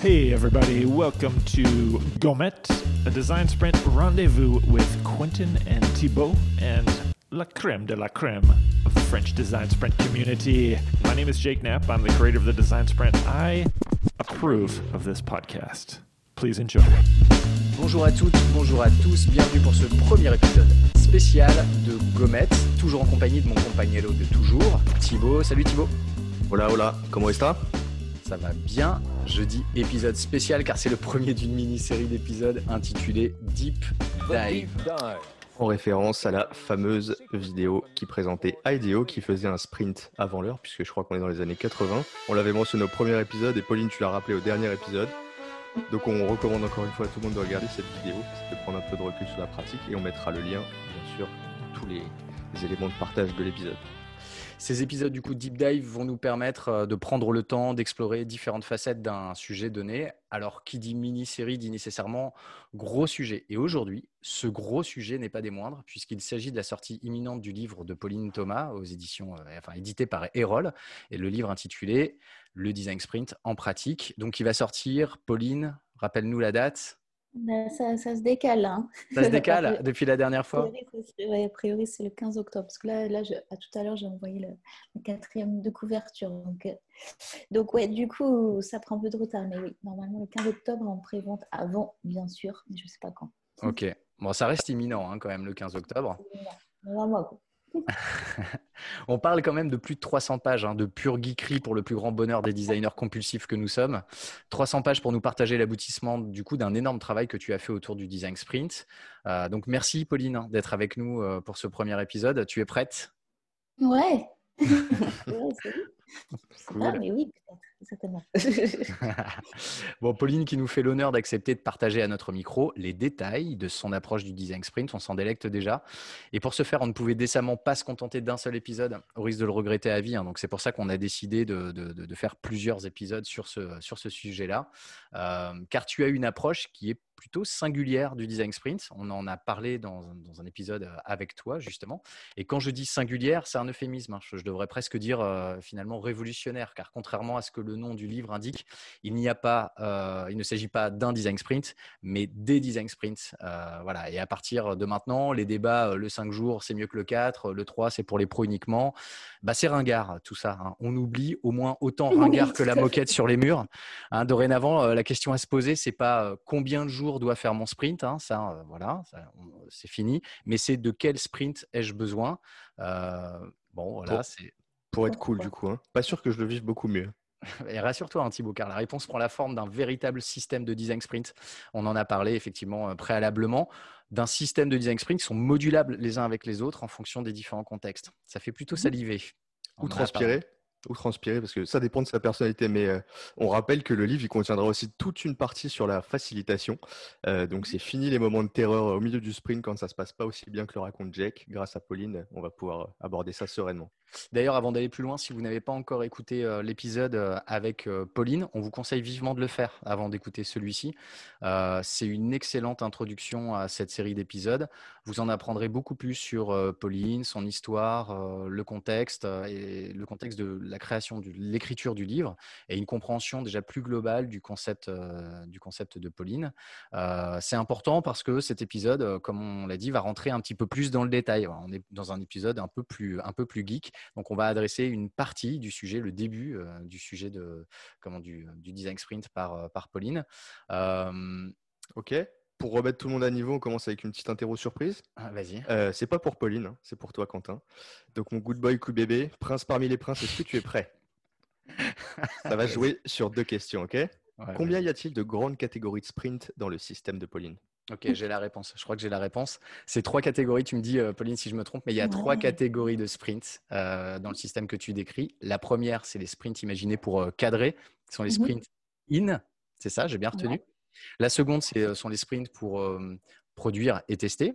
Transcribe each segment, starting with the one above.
Hey, everybody, welcome to Gomet, a design sprint rendezvous with Quentin and Thibaut, and la creme de la creme of the French design sprint community. My name is Jake Knapp. I'm the creator of the design sprint. I approve of this podcast. Please enjoy. Bonjour à toutes, bonjour à tous, bienvenue pour ce premier épisode spécial de Gomet, toujours en compagnie de mon compagnello de toujours, Thibaut. Salut Thibaut. Hola, hola, comment est-ce Ça va bien. Je dis épisode spécial car c'est le premier d'une mini-série d'épisodes intitulée Deep Dive. En référence à la fameuse vidéo qui présentait IDEO qui faisait un sprint avant l'heure, puisque je crois qu'on est dans les années 80. On l'avait mentionné au premier épisode et Pauline, tu l'as rappelé au dernier épisode. Donc on recommande encore une fois à tout le monde de regarder cette vidéo, de prendre un peu de recul sur la pratique et on mettra le lien, bien sûr, tous les, les éléments de partage de l'épisode. Ces épisodes du coup Deep Dive vont nous permettre euh, de prendre le temps d'explorer différentes facettes d'un sujet donné. Alors qui dit mini-série dit nécessairement gros sujet. Et aujourd'hui, ce gros sujet n'est pas des moindres puisqu'il s'agit de la sortie imminente du livre de Pauline Thomas aux éditions, euh, enfin édité par Erol, et le livre intitulé Le Design Sprint en pratique. Donc il va sortir, Pauline, rappelle-nous la date. Ben, ça, ça, se décale. Hein. Ça se décale depuis la dernière fois A priori, c'est le 15 octobre. Parce que là, là je, à tout à l'heure, j'ai envoyé le, le, quatrième de couverture. Donc, euh, donc, ouais, du coup, ça prend un peu de retard. Mais oui, normalement, le 15 octobre, en prévente avant, bien sûr. Mais je ne sais pas quand. Ok. Bon, ça reste imminent hein, quand même, le 15 octobre. On parle quand même de plus de 300 pages hein, de pure geekerie pour le plus grand bonheur des designers compulsifs que nous sommes. 300 pages pour nous partager l'aboutissement du coup d'un énorme travail que tu as fait autour du design sprint. Euh, donc merci Pauline hein, d'être avec nous euh, pour ce premier épisode. Tu es prête? Ouais. ouais cool. Ah, mais oui, bon, Pauline qui nous fait l'honneur d'accepter de partager à notre micro les détails de son approche du design sprint. On s'en délecte déjà. Et pour ce faire, on ne pouvait décemment pas se contenter d'un seul épisode, au risque de le regretter à vie. Hein. Donc c'est pour ça qu'on a décidé de, faire plusieurs épisodes sur ce, sur ce sujet-là. Euh, car tu as une approche qui est plutôt singulière du design sprint. On en a parlé dans, dans, un épisode avec toi, justement. Et quand je dis singulière, c'est un euphémisme. Hein. Je, je, devrais presque dire euh, finalement révolutionnaire, car contrairement à ce que le nom du livre indique, il n'y a pas, euh, il ne s'agit pas d'un design sprint, mais des design sprints. Euh, voilà. Et à partir de maintenant, les débats, le 5 jours, c'est mieux que le 4, le 3, c'est pour les pros uniquement. Bah, c'est ringard, tout ça. Hein. On oublie au moins autant ringard que la moquette sur les murs. Hein, dorénavant, la question à se poser, c'est pas combien de jours doit faire mon sprint, hein, ça, voilà, c'est fini, mais c'est de quel sprint ai-je besoin. bon, voilà, c'est pour être cool du coup. Hein. Pas sûr que je le vive beaucoup mieux. Et rassure-toi, hein, Thibaut, car la réponse prend la forme d'un véritable système de design sprint. On en a parlé effectivement euh, préalablement d'un système de design sprint qui sont modulables les uns avec les autres en fonction des différents contextes. Ça fait plutôt mmh saliver. Ou transpirer ou transpirer parce que ça dépend de sa personnalité. Mais euh, on rappelle que le livre il contiendra aussi toute une partie sur la facilitation. Euh, donc c'est fini les moments de terreur au milieu du sprint quand ça se passe pas aussi bien que le raconte Jake. Grâce à Pauline, on va pouvoir aborder ça sereinement. D'ailleurs, avant d'aller plus loin, si vous n'avez pas encore écouté l'épisode avec Pauline, on vous conseille vivement de le faire avant d'écouter celui-ci. C'est une excellente introduction à cette série d'épisodes. Vous en apprendrez beaucoup plus sur Pauline, son histoire, le contexte et le contexte de la création, de l'écriture du livre et une compréhension déjà plus globale du concept, du concept de Pauline. c'est important parce que cet épisode, comme on l'a dit, va rentrer un petit peu plus dans le détail. On est dans un épisode un peu plus, un peu plus geek. Donc, on va adresser une partie du sujet, le début euh, du sujet de, comment, du, du, design sprint par, euh, par Pauline. Euh... Ok. Pour remettre tout le monde à niveau, on commence avec une petite interro surprise. Ah, Vas-y. Euh, c'est pas pour Pauline, hein, c'est pour toi, Quentin. Donc, mon good boy, coup bébé, prince parmi les princes, est-ce que tu es prêt? Ça va jouer sur deux questions, ok? Ouais, Combien y a-t-il de grandes catégories de sprint dans le système de Pauline? Ok, j'ai la réponse. Je crois que j'ai la réponse. C'est trois catégories. Tu me dis, euh, Pauline, si je me trompe, mais il y a ouais. trois catégories de sprints euh, dans le système que tu décris. La première, c'est les sprints imaginés pour euh, cadrer, qui sont les sprints mm -hmm. in. C'est ça, j'ai bien retenu. Ouais. La seconde, ce sont les sprints pour euh, produire et tester.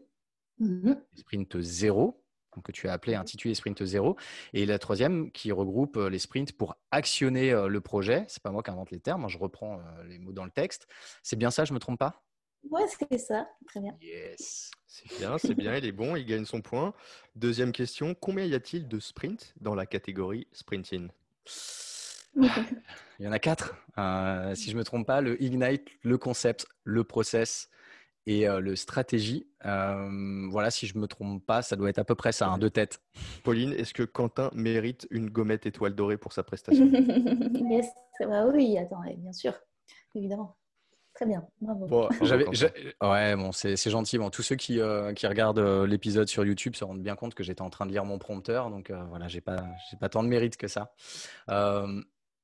Mm -hmm. Les sprints zéro, que tu as appelé intitulé sprint zéro. Et la troisième qui regroupe les sprints pour actionner le projet. C'est pas moi qui invente les termes, je reprends les mots dans le texte. C'est bien ça, je me trompe pas? Ouais, c'est ça. Très bien. Yes. C'est bien, c'est bien. Il est bon, il gagne son point. Deuxième question. Combien y a-t-il de sprints dans la catégorie sprinting? Il y en a quatre. Euh, si je ne me trompe pas, le Ignite, le concept, le process et euh, le stratégie. Euh, voilà, si je ne me trompe pas, ça doit être à peu près ça, un deux têtes. Pauline, est-ce que Quentin mérite une gommette étoile dorée pour sa prestation? Yes. Oui, attends, bien sûr, évidemment. Très bien, bravo. Bon, j'avais, ouais, bon, c'est, gentil. Bon, tous ceux qui, qui regardent l'épisode sur YouTube se rendent bien compte que j'étais en train de lire mon prompteur, donc voilà, j'ai pas, j'ai pas tant de mérite que ça.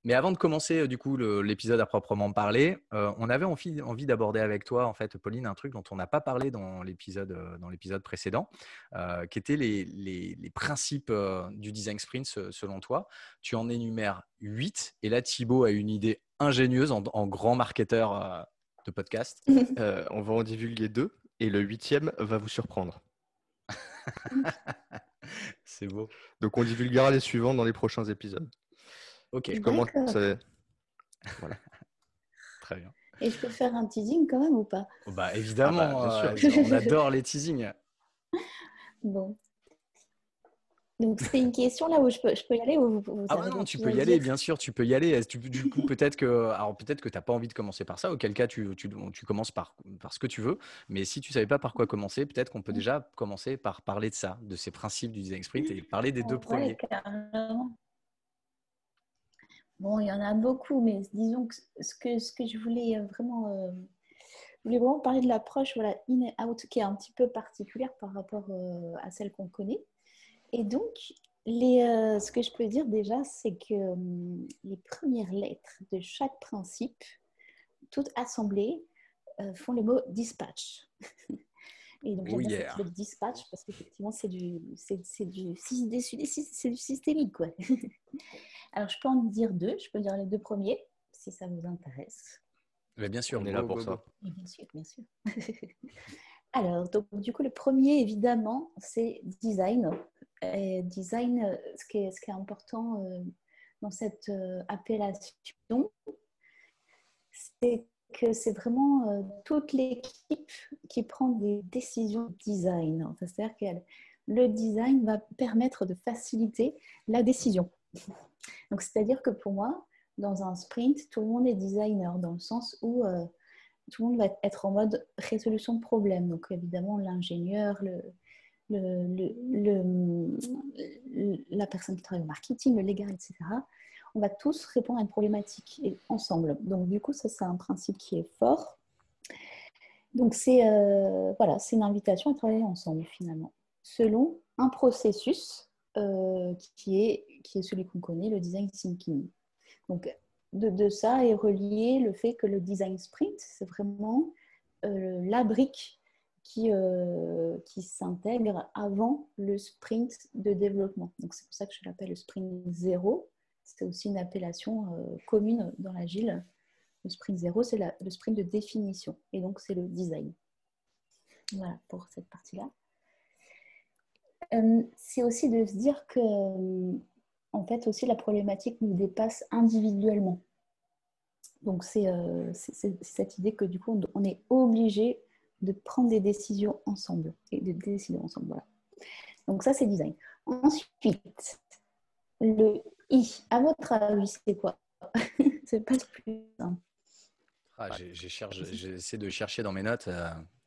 Mais avant de commencer du coup l'épisode à proprement parler, on avait envie, envie d'aborder avec toi en fait, Pauline, un truc dont on n'a pas parlé dans l'épisode dans l'épisode précédent, qui étaient les, les, principes du design sprint selon toi. Tu en énumères 8 et là Thibaut a une idée ingénieuse en, grand marketeur de podcast. on va en divulguer deux et le huitième va vous surprendre. C'est beau. Donc on divulguera les suivants dans les prochains épisodes. Ok. Je commence. Voilà. Très bien. Et je peux faire un teasing quand même ou pas? Oh, Bah évidemment, ah bah, on adore les teasings. Bon. Donc c'est une question là où je peux, je peux y aller ou vous, Ah non, tu peux y aller, bien sûr, tu peux y aller. du coup, peut-être que, alors peut-être que tu n'as pas envie de commencer par ça, auquel cas tu, tu, tu, commences par, par ce que tu veux. Mais si tu ne savais pas par quoi commencer, peut-être qu'on peut déjà commencer par parler de ça, de ces principes du design sprint et parler des deux premiers. Bon, il y en a beaucoup, mais disons que ce que, ce que je voulais euh, vraiment, euh, je voulais vraiment parler de l'approche voilà, in et out qui est un petit peu particulière par rapport euh, à celle qu'on connaît. Et donc, les, ce que je peux dire déjà, c'est que les premières lettres de chaque principe, toutes assemblées, font le mot dispatch. Et donc, j'aime bien le dispatch parce qu'effectivement, c'est du, c'est, du, c'est du systémique. Quoi. Alors, je peux en dire deux. Je peux dire les deux premiers, si ça vous intéresse. Mais bien sûr, on est là pour ça. bien sûr, bien sûr. Alors, donc, du coup, le premier, évidemment, c'est design. Design, ce qui est, important euh, dans cette euh, appellation, c'est que c'est vraiment euh, toute l'équipe qui prend des décisions design. C'est-à-dire que le design va permettre de faciliter la décision. Donc, c'est-à-dire que pour moi, dans un sprint, tout le monde est designer dans le sens où tout le monde va être en mode résolution de problème. Donc, évidemment, l'ingénieur, le, la personne qui travaille au marketing, le légal, etc. On va tous répondre à une problématique ensemble. Donc, du coup, ça, c'est un principe qui est fort. Donc, c'est euh, voilà, c'est une invitation à travailler ensemble, finalement, selon un processus euh, qui, est, qui est celui qu'on connaît, le design thinking. Donc, de, ça est relié le fait que le design sprint, c'est vraiment euh, la brique qui, euh, qui s'intègre avant le sprint de développement. Donc, c'est pour ça que je l'appelle le sprint zéro. C'est aussi une appellation commune dans l'agile. Le sprint zéro, c'est le sprint de définition. Et donc, c'est le design. Voilà pour cette partie-là. Euh, c'est aussi de se dire que, euh, en fait, aussi la problématique nous dépasse individuellement. Donc, euh, c'est cette idée que du coup, on est obligé de prendre des décisions ensemble et de décider ensemble. Voilà. Donc, ça, c'est design. Ensuite, le I, à votre avis, c'est quoi? C'est pas plus simple. Ah, J'essaie de chercher dans mes notes.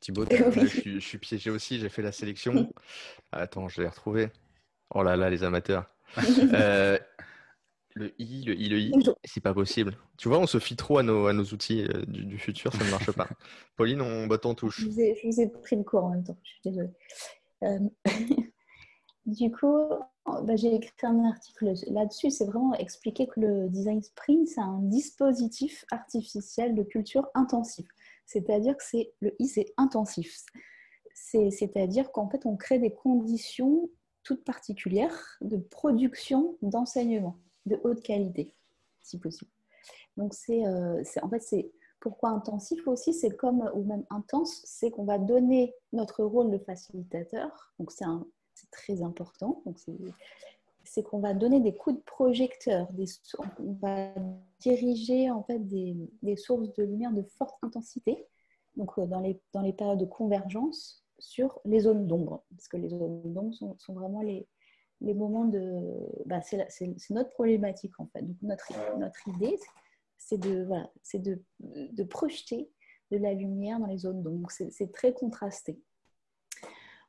Thibaut, je, suis piégé aussi, j'ai fait la sélection. Attends, je l'ai retrouvé. Oh là là, les amateurs. Euh, le I, le I, le I, c'est pas possible. Tu vois, on se fie trop à nos, à nos outils euh, du, futur, ça ne marche pas. Pauline, on bat en touche. Je vous, ai, je vous ai pris le cours en même temps, je suis désolée. Euh, du coup, bah, j'ai écrit un article là-dessus. C'est vraiment expliquer que le design sprint, c'est un dispositif artificiel de culture intensive. C'est-à-dire que c'est le I, c'est intensif. C'est-à-dire qu'en fait, on crée des conditions toutes particulières de production d'enseignement de haute qualité, si possible. Donc, c'est euh, en fait, c'est pourquoi intensif aussi, c'est comme, ou même intense, c'est qu'on va donner notre rôle de facilitateur. Donc, c'est très important. Donc, c'est qu'on va donner des coups de projecteur, des, on va diriger en fait des, des, sources de lumière de forte intensité, donc euh, dans les, dans les périodes de convergence sur les zones d'ombre, parce que les zones d'ombre sont, sont, vraiment les, les moments de... Bah, c'est notre problématique en fait. Donc notre, notre idée, c'est de, voilà, de, de projeter de la lumière dans les zones d'ombre. C'est très contrasté.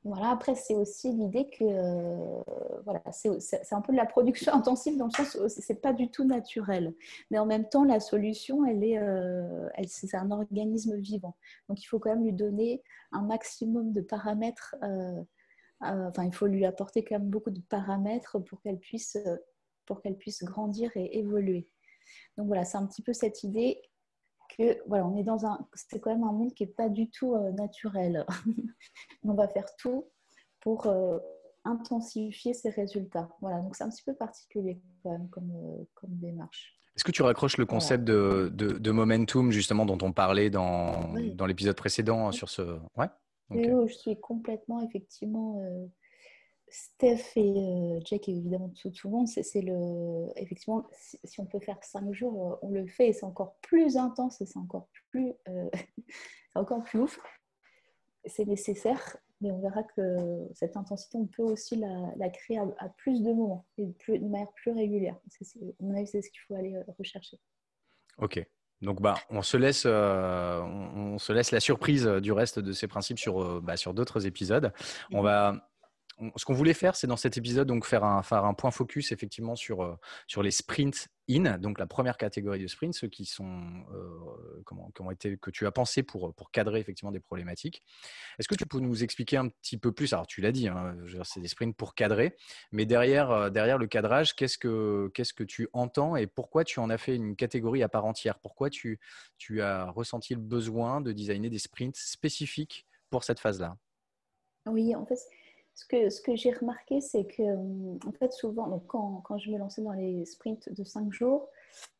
Voilà, après, c'est aussi l'idée que euh, voilà, c'est un peu de la production intensive dans le sens où c'est pas du tout naturel. Mais en même temps, la solution, elle est, euh, c'est un organisme vivant. Donc, il faut quand même lui donner un maximum de paramètres. Euh, enfin, il faut lui apporter quand même beaucoup de paramètres pour qu'elle puisse, pour qu'elle puisse grandir et évoluer. Donc voilà, c'est un petit peu cette idée que voilà, on est dans un, c'est quand même un monde qui est pas du tout euh, naturel. on va faire tout pour euh, intensifier ces résultats. Voilà, donc c'est un petit peu particulier quand même comme, euh, comme démarche. Est-ce que tu raccroches le concept de, de, momentum justement dont on parlait dans, dans l'épisode précédent sur ce, ouais? Oui, je suis complètement effectivement Steph et euh, Jack, évidemment, tout, tout le monde, c'est le. Effectivement, si, on peut faire cinq jours, euh, on le fait et c'est encore plus intense et c'est encore plus, euh, encore plus ouf. C'est nécessaire, mais on verra que cette intensité, on peut aussi la, créer à, plus de moments et de, manière plus régulière. C'est, à mon avis, c'est ce qu'il faut aller rechercher. Ok. Donc, bah, on, se laisse, on, se laisse la surprise du reste de ces principes sur, bah, sur d'autres épisodes. On mhm. Ce qu'on voulait faire, c'est dans cet épisode donc faire un, faire un point focus effectivement sur, euh, sur les sprints in, donc la première catégorie de sprints, ceux qui sont euh, comment, que tu as pensé pour, pour cadrer effectivement des problématiques. Est-ce que tu peux nous expliquer un petit peu plus? Alors tu l'as dit, hein, c'est des sprints pour cadrer, mais derrière, euh, derrière le cadrage, qu'est-ce que qu'est-ce que tu entends et pourquoi tu en as fait une catégorie à part entière? Pourquoi tu, tu as ressenti le besoin de designer des sprints spécifiques pour cette phase-là? Oui, en fait ce que, j'ai remarqué, c'est que, euh, fait, souvent, quand, je me lançais dans les sprints de 5 jours,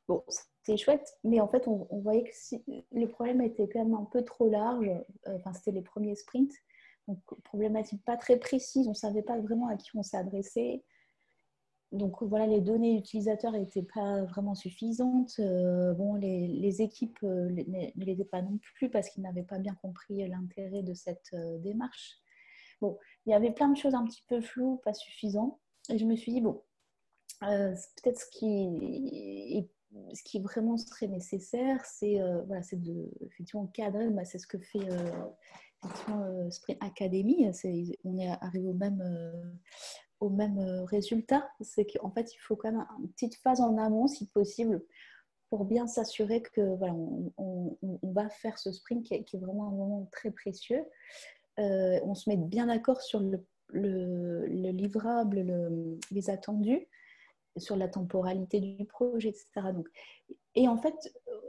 bon, c'était chouette, mais en fait, on, voyait que si, le problème était quand même un peu trop large. Euh, enfin, c'était les premiers sprints. Donc, problématique pas très précise, on ne savait pas vraiment à qui on s'adressait. Donc voilà, les données utilisateurs n'étaient pas vraiment suffisantes. Euh, bon, les, les équipes ne l'étaient pas non plus parce qu'ils n'avaient pas bien compris l'intérêt de cette démarche. Bon, il y avait plein de choses un petit peu floues, pas suffisantes. Et je me suis dit, bon, euh, peut-être ce qui, ce qui vraiment serait nécessaire, c'est euh, voilà, de effectivement cadrer. Bah, c'est ce que fait euh, Sprint Academy. on est arrivé au même, au même résultat. C'est qu'en fait, il faut quand même une petite phase en amont, si possible, pour bien s'assurer que voilà, on, va faire ce sprint qui est, vraiment un moment très précieux. Euh, on se met bien d'accord sur le, livrable, les attendus, sur la temporalité du projet, etc. Donc, et en fait, euh,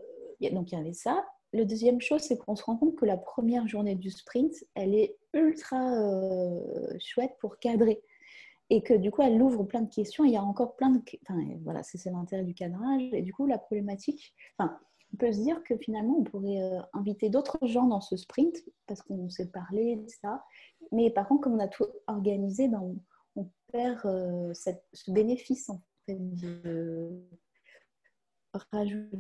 il y avait ça. Le deuxième chose, c'est qu'on se rend compte que la première journée du sprint, elle est ultra euh, chouette pour cadrer. Et que du coup, elle ouvre plein de questions. il y a encore plein de. Enfin, voilà, c'est l'intérêt du cadrage. Et du coup, la problématique. On peut se dire que finalement, on pourrait euh, inviter d'autres gens dans ce sprint parce qu'on s'est parlé, ça. Mais par contre, comme on a tout organisé, ben, on, perd euh, ce bénéfice en fait, de rajouter,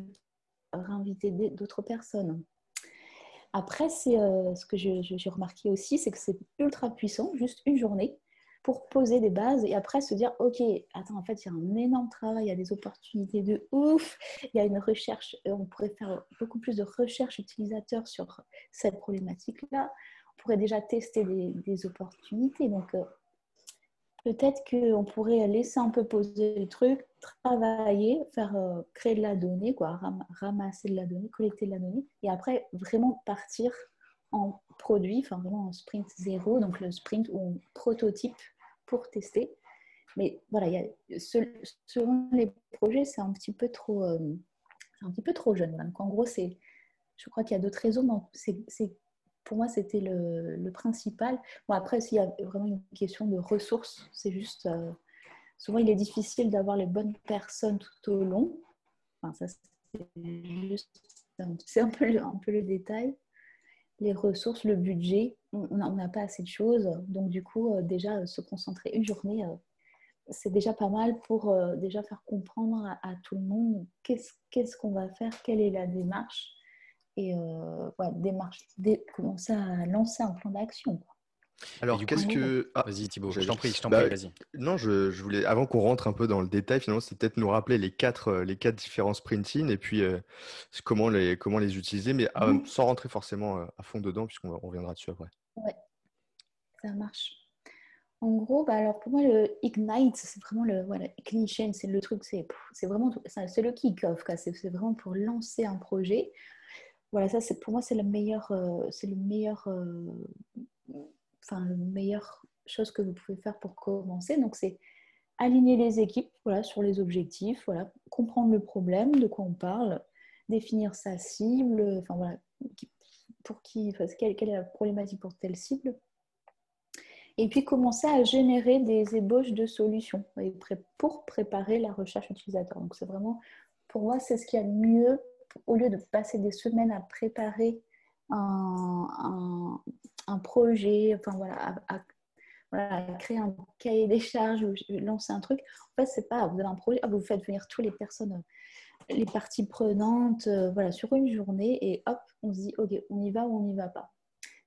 réinviter d'autres personnes. Après, euh, ce que j'ai remarqué aussi, c'est que c'est ultra puissant, juste une journée pour poser des bases et après se dire ok attends en fait il y a un énorme travail il y a des opportunités de ouf il y a une recherche euh, on pourrait faire beaucoup plus de recherche utilisateur sur cette problématique là on pourrait déjà tester des, opportunités. Donc euh, peut-être qu'on pourrait laisser un peu poser le truc travailler faire euh, créer de la donnée quoi ramasser de la donnée collecter de la donnée et après vraiment partir en produit, enfin vraiment en sprint zéro, donc le sprint où on prototype pour tester. Mais voilà, selon les projets, c'est un petit peu trop, euh, un petit peu trop jeune. Donc en gros, c'est, je crois qu'il y a d'autres raisons. C'est, pour moi, c'était le, principal. Bon, après, s'il y a vraiment une question de ressources, c'est juste. Euh, souvent, il est difficile d'avoir les bonnes personnes tout au long. Enfin, ça, c'est juste. C'est un peu le détail les ressources, le budget, on n'a pas assez de choses. Donc, du coup, euh, déjà, se concentrer une journée, euh, c'est déjà pas mal pour euh, déjà faire comprendre à, tout le monde qu'est-ce qu'on va faire, quelle est la démarche. Et ouais, démarche, commencer à lancer un plan d'action. Alors, qu'est-ce que. Ah, Vas-y Thibaut, je t'en prie, je t'en Bah, prie, vas-y. non, je, je voulais, avant qu'on rentre un peu dans le détail, finalement, c'est peut-être nous rappeler les quatre, euh, les quatre différents sprinting et puis euh, comment, les, comment les utiliser, mais ah, sans rentrer forcément euh, à fond dedans, puisqu'on va- on reviendra dessus après. Ça marche. En gros, bah alors pour moi, le Ignite, c'est vraiment le voilà, Ignition, c'est le truc, c'est vraiment c'est le kick-off. C'est c'est vraiment pour lancer un projet. Voilà, ça c'est pour moi c'est le meilleur, euh, c'est le meilleur, euh, enfin le meilleur chose que vous pouvez faire pour commencer. Donc c'est aligner les équipes, voilà, sur les objectifs, voilà, comprendre le problème, de quoi on parle, définir sa cible, enfin voilà, pour qui, enfin, quelle, est la problématique pour telle cible et puis commencer à générer des ébauches de solutions pour préparer la recherche utilisateur. Donc c'est vraiment, pour moi, c'est ce qu'il y a de mieux au lieu de passer des semaines à préparer un- un projet, enfin voilà, à, créer un cahier des charges ou lancer un truc. En fait, c'est pas, vous avez un projet, ah, vous faites venir toutes les personnes, euh, les parties prenantes, euh, voilà, sur une journée et hop, on se dit, ok, on y va ou on n'y va pas.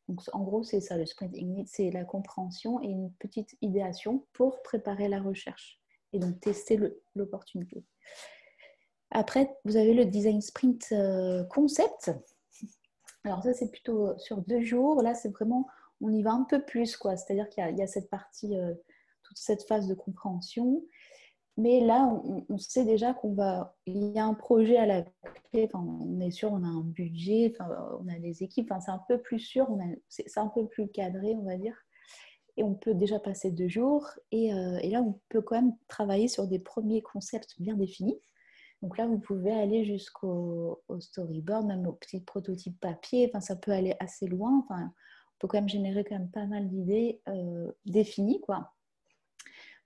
Donc, en gros, c'est ça, le sprint ignite, c'est la compréhension et une petite idéation pour préparer la recherche et donc tester l'opportunité. Après, vous avez le design sprint euh, concept. Alors ça, c'est plutôt sur deux jours. Là, c'est vraiment, on y va un peu plus, quoi. C'est-à-dire qu'il y, a- cette partie, euh, toute cette phase de compréhension. Mais là, on, sait déjà qu'on va, il y a un projet à la clé. On est sûr, on a un budget, on a des équipes. C'est un peu plus sûr, c'est un peu plus cadré, on va dire. Et on peut déjà passer deux jours. Et, euh, et là, on peut quand même travailler sur des premiers concepts bien définis. Donc là, vous pouvez aller jusqu'au au storyboard, même au petit prototype papier. Enfin, ça peut aller assez loin. Enfin, on peut quand même générer quand même pas mal d'idées euh, définies, quoi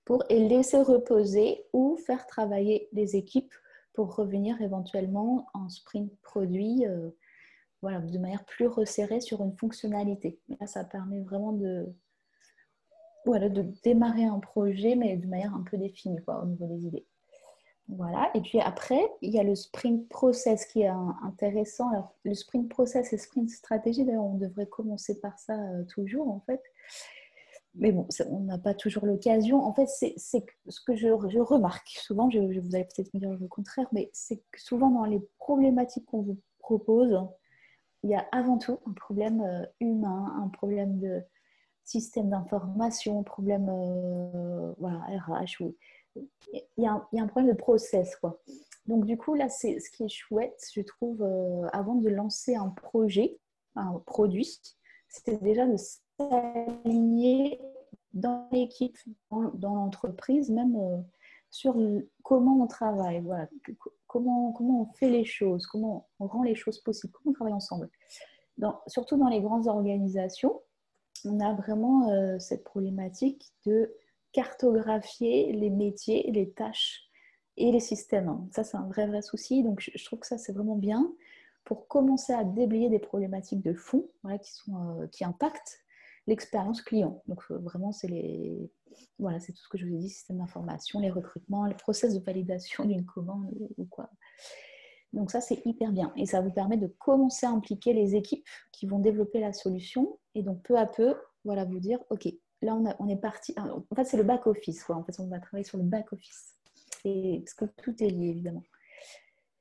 pour et laisser reposer ou faire travailler les équipes pour revenir éventuellement en sprint produit euh, voilà, de manière plus resserrée sur une fonctionnalité. Là, ça permet vraiment de, voilà, de démarrer un projet, mais de manière un peu définie quoi, au niveau des idées. Voilà. Et puis après, il y a le sprint process qui est intéressant. Alors, le sprint process et sprint stratégie, d'ailleurs, on devrait commencer par ça euh, toujours, en fait. Mais bon, on n'a pas toujours l'occasion. En fait, c'est ce que je, remarque souvent, je, je- vous allez peut-être me dire le contraire, mais c'est que souvent dans les problématiques qu'on vous propose, il y a avant tout un problème euh, humain, un problème de système d'information, un problème euh, voilà, RH. ou- il, y a un, problème de process. Quoi. Donc du coup, là, c'est ce qui est chouette, je trouve, euh, avant de lancer un projet, un produit, c'est déjà de s'aligner dans l'équipe, dans, l'entreprise, même euh, sur comment on travaille, voilà, comment, comment on fait les choses, comment on rend les choses possibles, comment on travaille ensemble. Surtout dans les grandes organisations, on a vraiment euh, cette problématique de cartographier les métiers, les tâches et les systèmes. Ça, c'est un vrai, vrai souci. Donc, je, trouve que ça, c'est vraiment bien pour commencer à déblayer des problématiques de fond voilà, qui, sont, euh, qui impactent l'expérience client. Donc, euh, vraiment, c'est les... voilà, tout ce que je vous ai dit, système d'information, les recrutements, les process de validation d'une commande ou quoi. Donc ça, c'est hyper bien. Et ça vous permet de commencer à impliquer les équipes qui vont développer la solution. Et donc, peu à peu, voilà, vous dire, OK, là, on, est parti. En fait, c'est le back-office. En fait, on va travailler sur le back-office. Parce que tout est lié, évidemment.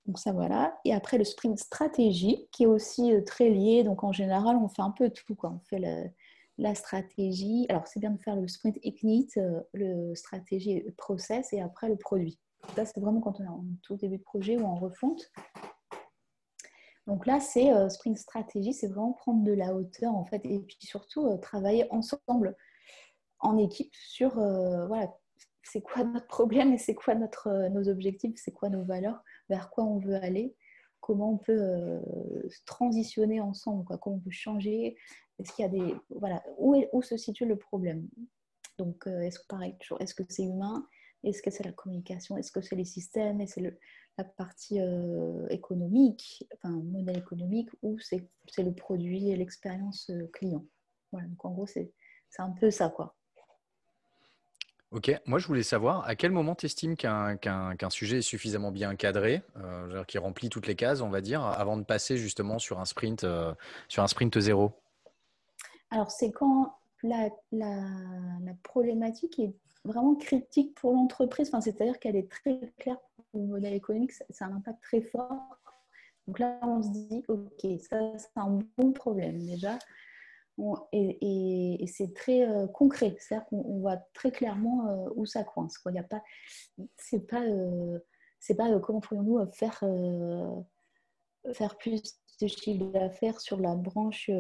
Donc ça, voilà. Et après, le sprint stratégie, qui est aussi euh, très lié. Donc, en général, on fait un peu tout. Quoi. On fait la stratégie. Alors, c'est bien de faire le sprint ignite, euh, le stratégie process, et après, le produit. Ça, c'est vraiment quand on est en tout début de projet ou en refonte. Donc là, c'est euh, sprint stratégie, c'est vraiment prendre de la hauteur, en fait, et puis surtout travailler ensemble, en équipe, sur, euh, voilà, c'est quoi notre problème et c'est quoi notre, euh, nos objectifs, c'est quoi nos valeurs, vers quoi on veut aller, comment on peut euh, transitionner ensemble, quoi, comment on peut changer, est-ce qu'il y a des... Voilà, où, où se situe le problème? Donc, est-ce que pareil, toujours, est-ce que c'est humain? Est-ce que c'est la communication? Est-ce que c'est les systèmes? Et c'est la partie économique, enfin, modèle économique, ou c'est le produit et l'expérience client. Voilà, donc en gros, c'est c'est un peu ça, quoi. Ok, moi je voulais savoir à quel moment tu estimes qu'un sujet est suffisamment bien cadré, euh, qu'il remplit toutes les cases, on va dire, avant de passer justement sur un sprint, euh, sur un sprint zéro? Alors, c'est quand la, problématique est vraiment critique pour l'entreprise. C'est-à-dire qu'elle est très claire pour le modèle économique, c'est un impact très fort. Donc là, on se dit, OK, ça, c'est un bon problème déjà. Et, c'est très euh, concret, c'est-à-dire qu'on voit très clairement euh, où ça coince. Il y a pas, c'est pas, euh, c'est pas comment pourrions-nous faire, faire plus de chiffre d'affaires sur la branche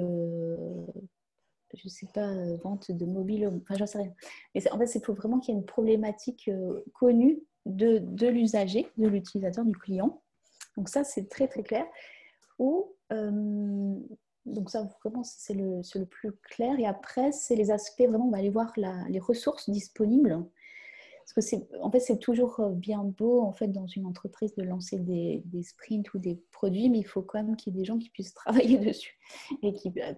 je sais pas, vente de mobile, enfin j'en sais rien. Mais en fait, c'est faut vraiment qu'il y ait une problématique connue de, de l'usager, de l'utilisateur, du client. Donc ça, c'est très très clair. Ou, donc ça, vraiment, c'est le, le, plus clair. Et après, c'est les aspects, vraiment, on va aller voir la, les ressources disponibles. Parce que en fait, c'est toujours bien beau, en fait, dans une entreprise de lancer des, des, sprints ou des produits, mais il faut quand même qu'il y ait des gens qui puissent travailler dessus et qui, bah,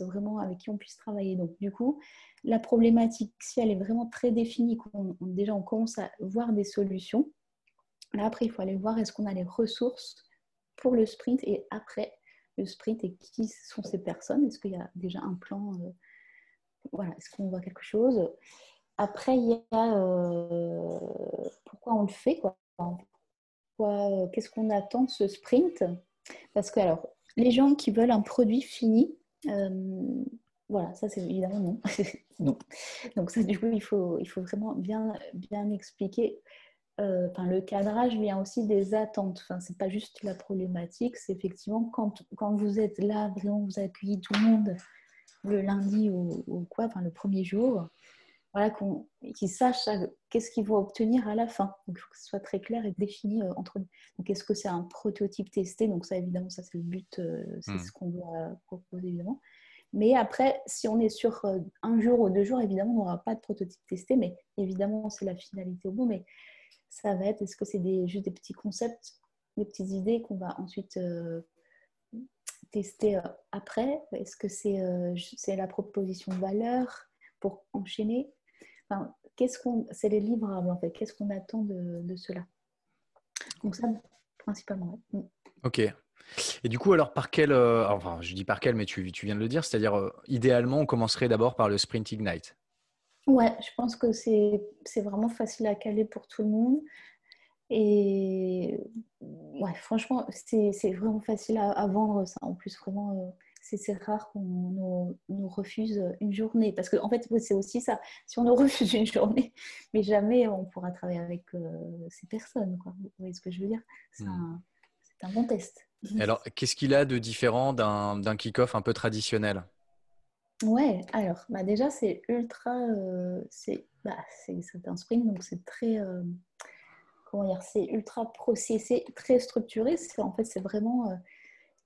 vraiment, avec qui on puisse travailler. Donc, du coup, la problématique, si elle est vraiment très définie, qu'on, déjà on commence à voir des solutions, Là, après, il faut aller voir est-ce qu'on a les ressources pour le sprint et après le sprint et qui sont ces personnes? Est-ce qu'il y a déjà un plan euh, Voilà, est-ce qu'on voit quelque chose? Après, il y a euh, pourquoi on le fait quoi? Euh, qu'est-ce qu'on attend de ce sprint? Parce que, alors, les gens qui veulent un produit fini, voilà, ça c'est évidemment non. non. Donc, ça, du coup, il faut, il faut vraiment bien, bien expliquer euh, le cadrage vient aussi des attentes. Enfin, c'est pas juste la problématique, c'est effectivement quand, quand vous êtes là, vraiment vous accueillez tout le monde le lundi ou, quoi, enfin le premier jour, voilà, qu'ils sachent qu'est-ce qu'ils vont obtenir à la fin. Donc, il faut que ce soit très clair et défini euh, entre nous. Donc, est-ce que c'est un prototype testé? Donc, ça, évidemment, ça, c'est le but, euh, c'est hmm. ce qu'on doit proposer, évidemment. Mais après, si on est sur un jour ou deux jours, évidemment, on n'aura pas de prototype testé, mais évidemment, c'est la finalité au bout. Mais ça va être, est-ce que c'est des, juste des petits concepts, des petites idées qu'on va ensuite euh, tester euh, après? Est-ce que c'est euh, c'est la proposition de valeur pour enchaîner? Qu'est-ce qu'on, C'est les livrables en fait, qu'est-ce qu'on attend de, de, cela? Donc ça, principalement. Mm. Ok. Et du coup, alors par quel, enfin je dis par quel, mais tu, tu viens de le dire, c'est-à-dire idéalement, on commencerait d'abord par le Sprint Ignite. Ouais, je pense que c'est vraiment facile à caler pour tout le monde. Et ouais, franchement, c'est vraiment facile à, vendre ça. En plus, vraiment, euh, c'est rare qu'on nous, nous, refuse une journée. Parce qu'en en fait, c'est aussi ça. Si on nous refuse une journée, mais jamais on pourra travailler avec euh, ces personnes. Quoi. Vous voyez ce que je veux dire? C'est hmm. un, un, bon test. Alors, qu'est-ce qu'il a de différent d'un kick-off un peu traditionnel? Ouais, alors bah déjà c'est ultra, euh, c'est bah, un sprint donc c'est très, euh, comment dire, c'est ultra processé, très structuré. En fait c'est vraiment euh,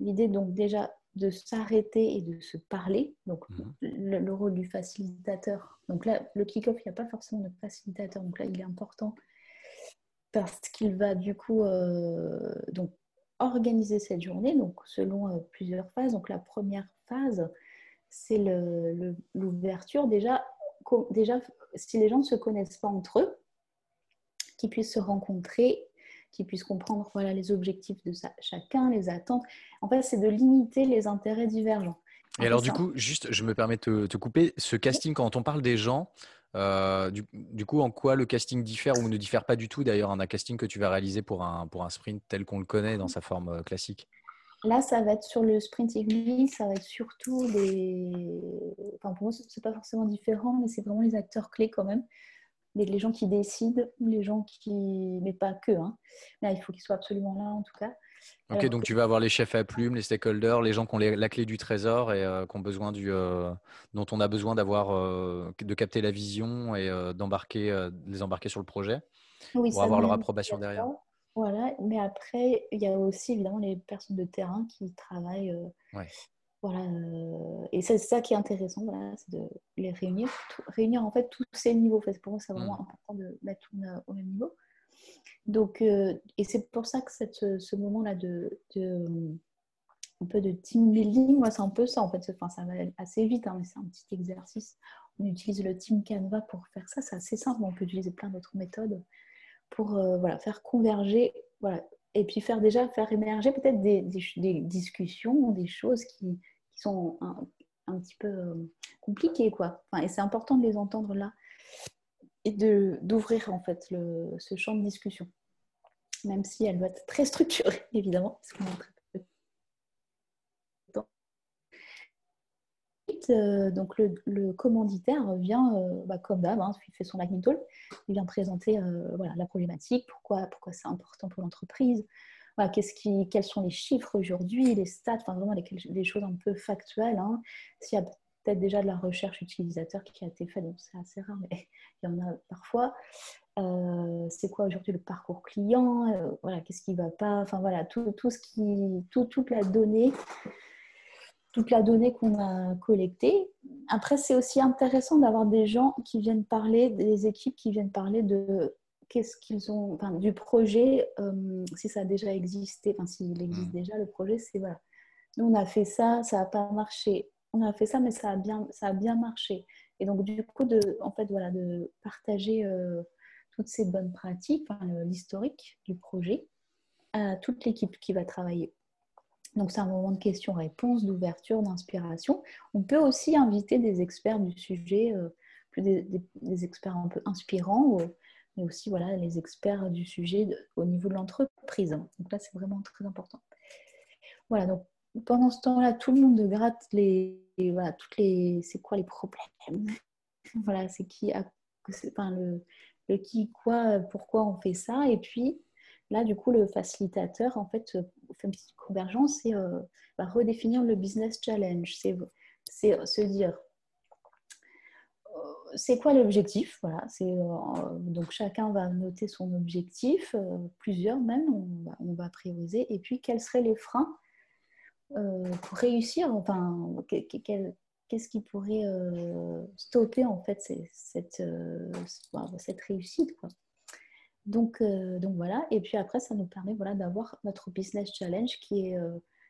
l'idée donc déjà de s'arrêter et de se parler. Donc mmh le, rôle du facilitateur. Donc là le kick-off il n'y a pas forcément de facilitateur donc là il est important parce qu'il va du coup donc organiser cette journée donc selon plusieurs phases. Donc la première phase c'est l'ouverture. déjà, déjà, si les gens ne se connaissent pas entre eux, qu'ils puissent se rencontrer, qu'ils puissent comprendre voilà, les objectifs de chacun, les attentes. En fait, c'est de limiter les intérêts divergents. Et alors, du coup, juste, je me permets de te, couper. Ce casting, quand on parle des gens, euh, du, coup, en quoi le casting diffère ou ne diffère pas du tout? D'ailleurs un casting que tu vas réaliser pour un, pour un sprint tel qu'on le connaît dans sa forme euh, classique Là, ça va être sur le sprint evening, ça va être surtout les. Enfin, pour moi, c'est pas forcément différent, mais c'est vraiment les acteurs clés quand même. Les, gens qui décident les gens qui. Mais pas que. Hein. Là, il faut qu'ils soient absolument là, en tout cas. Ok, donc tu vas avoir les chefs à plumes, les stakeholders, les gens qui ont la clé du trésor et euh, qui ont besoin du, euh, dont on a besoin d'avoir, euh, de capter la vision et d'embarquer, les embarquer sur le projet oui, pour avoir leur approbation derrière. Voilà, mais après, il y a aussi évidemment les personnes de terrain qui travaillent. Euh, voilà, euh, et c'est ça qui est intéressant, voilà, c'est de les réunir, réunir en fait tous ces niveaux. pour moi, c'est vraiment mmh. important de mettre tout au même niveau. Donc, euh, et c'est pour ça que cette, ce moment-là de, de, un peu de team building, moi, c'est un peu ça en fait. Enfin, ça va assez vite, hein, mais c'est un petit exercice. On utilise le team Canva pour faire ça. C'est assez simple, mais on peut utiliser plein d'autres méthodes pour euh, voilà, faire converger, voilà, et puis faire déjà faire émerger peut-être des, des, discussions, des choses qui, qui sont un petit peu euh, compliquées. Quoi. Enfin, et c'est important de les entendre là et d'ouvrir en fait le, ce champ de discussion. Même si elle doit être très structurée, évidemment, peu de temps. Euh, donc le, commanditaire vient, euh, bah, comme d'hab, hein, il fait son lightning talk, il vient présenter voilà, la problématique, pourquoi, pourquoi c'est important pour l'entreprise, quels sont les chiffres aujourd'hui, les stats, enfin vraiment des choses un peu factuelles. Hein. S'il y a peut-être déjà de la recherche utilisateur qui a été faite, donc c'est assez rare, mais il y en a parfois. Euh, c'est quoi aujourd'hui le parcours client euh, Voilà, qu'est-ce qui ne va pas Enfin voilà, tout, tout ce qui, tout, toute la donnée, toute la donnée qu'on a collectée. Après, c'est aussi intéressant d'avoir des gens qui viennent parler, des équipes qui viennent parler de qu'est-ce qu'ils ont, enfin, du projet, euh, si ça a déjà existé, enfin, s'il existe mm. déjà, le projet, c'est voilà. Nous, on a fait ça, ça n'a pas marché. On a fait ça, mais ça a bien, ça a bien marché. Et donc, du coup, de, en fait, voilà, de partager euh, toutes ces bonnes pratiques, l'historique du projet, à toute l'équipe qui va travailler. Donc, c'est un moment de questions-réponses, d'ouverture, d'inspiration. On peut aussi inviter des experts du sujet, euh, plus des, experts un peu inspirants mais aussi voilà, les experts du sujet au niveau de l'entreprise. Donc là, c'est vraiment très important. Voilà, donc pendant ce temps-là, tout le monde gratte les, voilà, toutes les, c'est quoi les problèmes? Voilà, c'est qui, enfin, le, le qui, quoi, pourquoi on fait ça? Et puis là, du coup, le facilitateur, en fait, fait une petite convergence et euh, va redéfinir le business challenge. C'est, c'est se dire, c'est quoi l'objectif? Voilà, euh, donc chacun va noter son objectif, euh, plusieurs même, on va, prioriser. Et puis quels seraient les freins euh, pour réussir? Enfin, qu'est-ce qui pourrait stopper en fait cette, réussite. Donc, donc voilà. Et puis après, ça nous permet voilà d'avoir notre business challenge qui est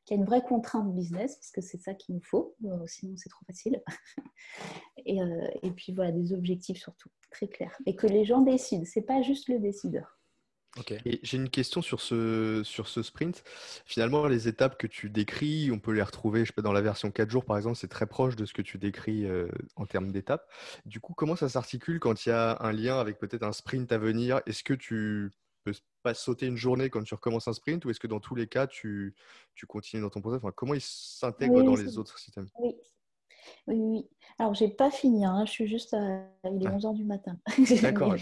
qu'il y a une vraie contrainte business, parce que c'est ça qu'il nous faut, euh, sinon c'est trop facile. et, euh, et, puis voilà, des objectifs surtout, très clairs. Et que les gens décident, c'est pas juste le décideur. Et j'ai une question sur ce, sur ce sprint. Finalement, les étapes que tu décris, on peut les retrouver je sais pas, dans la version 4 jours, par exemple, c'est très proche de ce que tu décris euh, en termes d'étapes. Du coup, comment ça s'articule quand il y a un lien avec peut-être un sprint à venir? Est-ce que tu peux pas sauter une journée quand tu recommences un sprint ou est-ce que dans tous les cas, tu, tu continues dans ton process? Enfin, Comment il s'intègre dans les autres systèmes? Oui. oui, oui. Alors, j'ai pas fini, hein. je suis juste à... Il est 11h du matin. D'accord.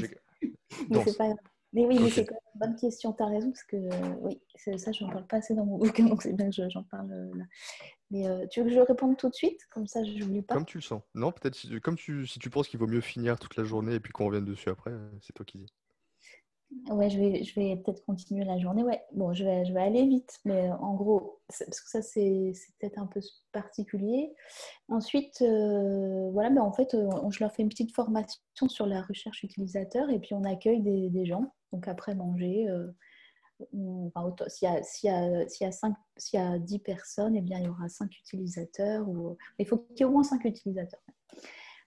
mais c'est pas Mais oui, mais c'est quand même une bonne question, tu as raison, parce que oui, ça, je n'en parle pas assez dans mon bouquin, donc c'est bien que j'en parle euh, là. Mais euh, tu veux que je réponde tout de suite? Comme ça, je n'oublie pas. Comme tu le sens. Non, peut-être si, comme tu, si tu penses qu'il vaut mieux finir toute la journée et puis qu'on revienne dessus après, euh, c'est toi qui dis. Ouais, je vais, je vais peut-être continuer la journée. Ouais, bon, je vais, je vais aller vite, mais en gros, parce que ça, c'est peut-être un peu particulier. Ensuite, euh, voilà, ben en fait, euh, je leur fais une petite formation sur la recherche utilisateur et puis on accueille des, des gens. Donc, après manger, euh, s'il y, a, y, y, y, a 10 personnes, eh bien, il y aura 5 utilisateurs. Ou... Il faut qu'il y ait au moins 5 utilisateurs.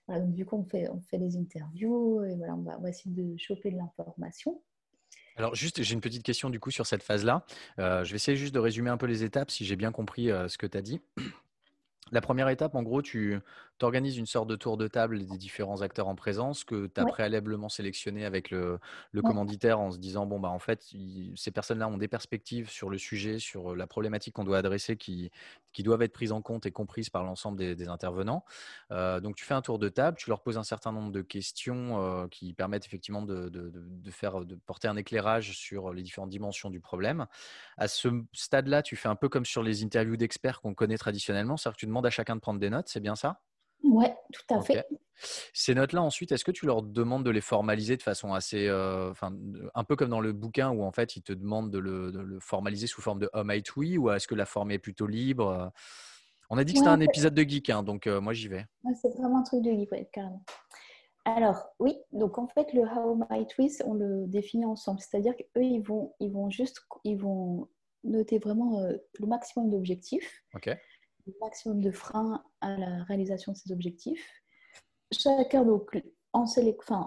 Voilà, donc, du coup, on fait, on fait des interviews et voilà, on va essayer de choper de l'information. Alors juste, j'ai une petite question du coup sur cette phase-là. Euh, je vais essayer juste de résumer un peu les étapes si j'ai bien compris euh, ce que tu as dit. La première étape, en gros, tu organises une sorte de tour de table des différents acteurs en présence que tu as préalablement sélectionné avec le, commanditaire en se disant bon, bah, en fait, ces personnes-là ont des perspectives sur le sujet, sur la problématique qu'on doit adresser qui, qui doivent être prises en compte et comprises par l'ensemble des, intervenants. Euh, donc, tu fais un tour de table, tu leur poses un certain nombre de questions euh, qui permettent effectivement de, de, faire, de porter un éclairage sur les différentes dimensions du problème. À ce stade-là, tu fais un peu comme sur les interviews d'experts qu'on connaît traditionnellement, c'est-à-dire que tu demandes à chacun de prendre des notes, c'est bien ça? Oui, tout à fait. Ces notes-là, ensuite, est-ce que tu leur demandes de les formaliser de façon assez, euh, enfin, un peu comme dans le bouquin où en fait ils te demandent de le, formaliser sous forme de home it we, ou est-ce que la forme est plutôt libre? On a dit que c'était un épisode de geek, hein, donc euh, moi j'y vais. c'est vraiment un truc de geek, carrément. Alors oui, donc en fait le How Might We, on le définit ensemble, c'est-à-dire qu'eux ils vont, ils vont juste, ils vont noter vraiment euh, le maximum d'objectifs. Ok maximum de freins à la réalisation de ces objectifs. Chacun, donc, en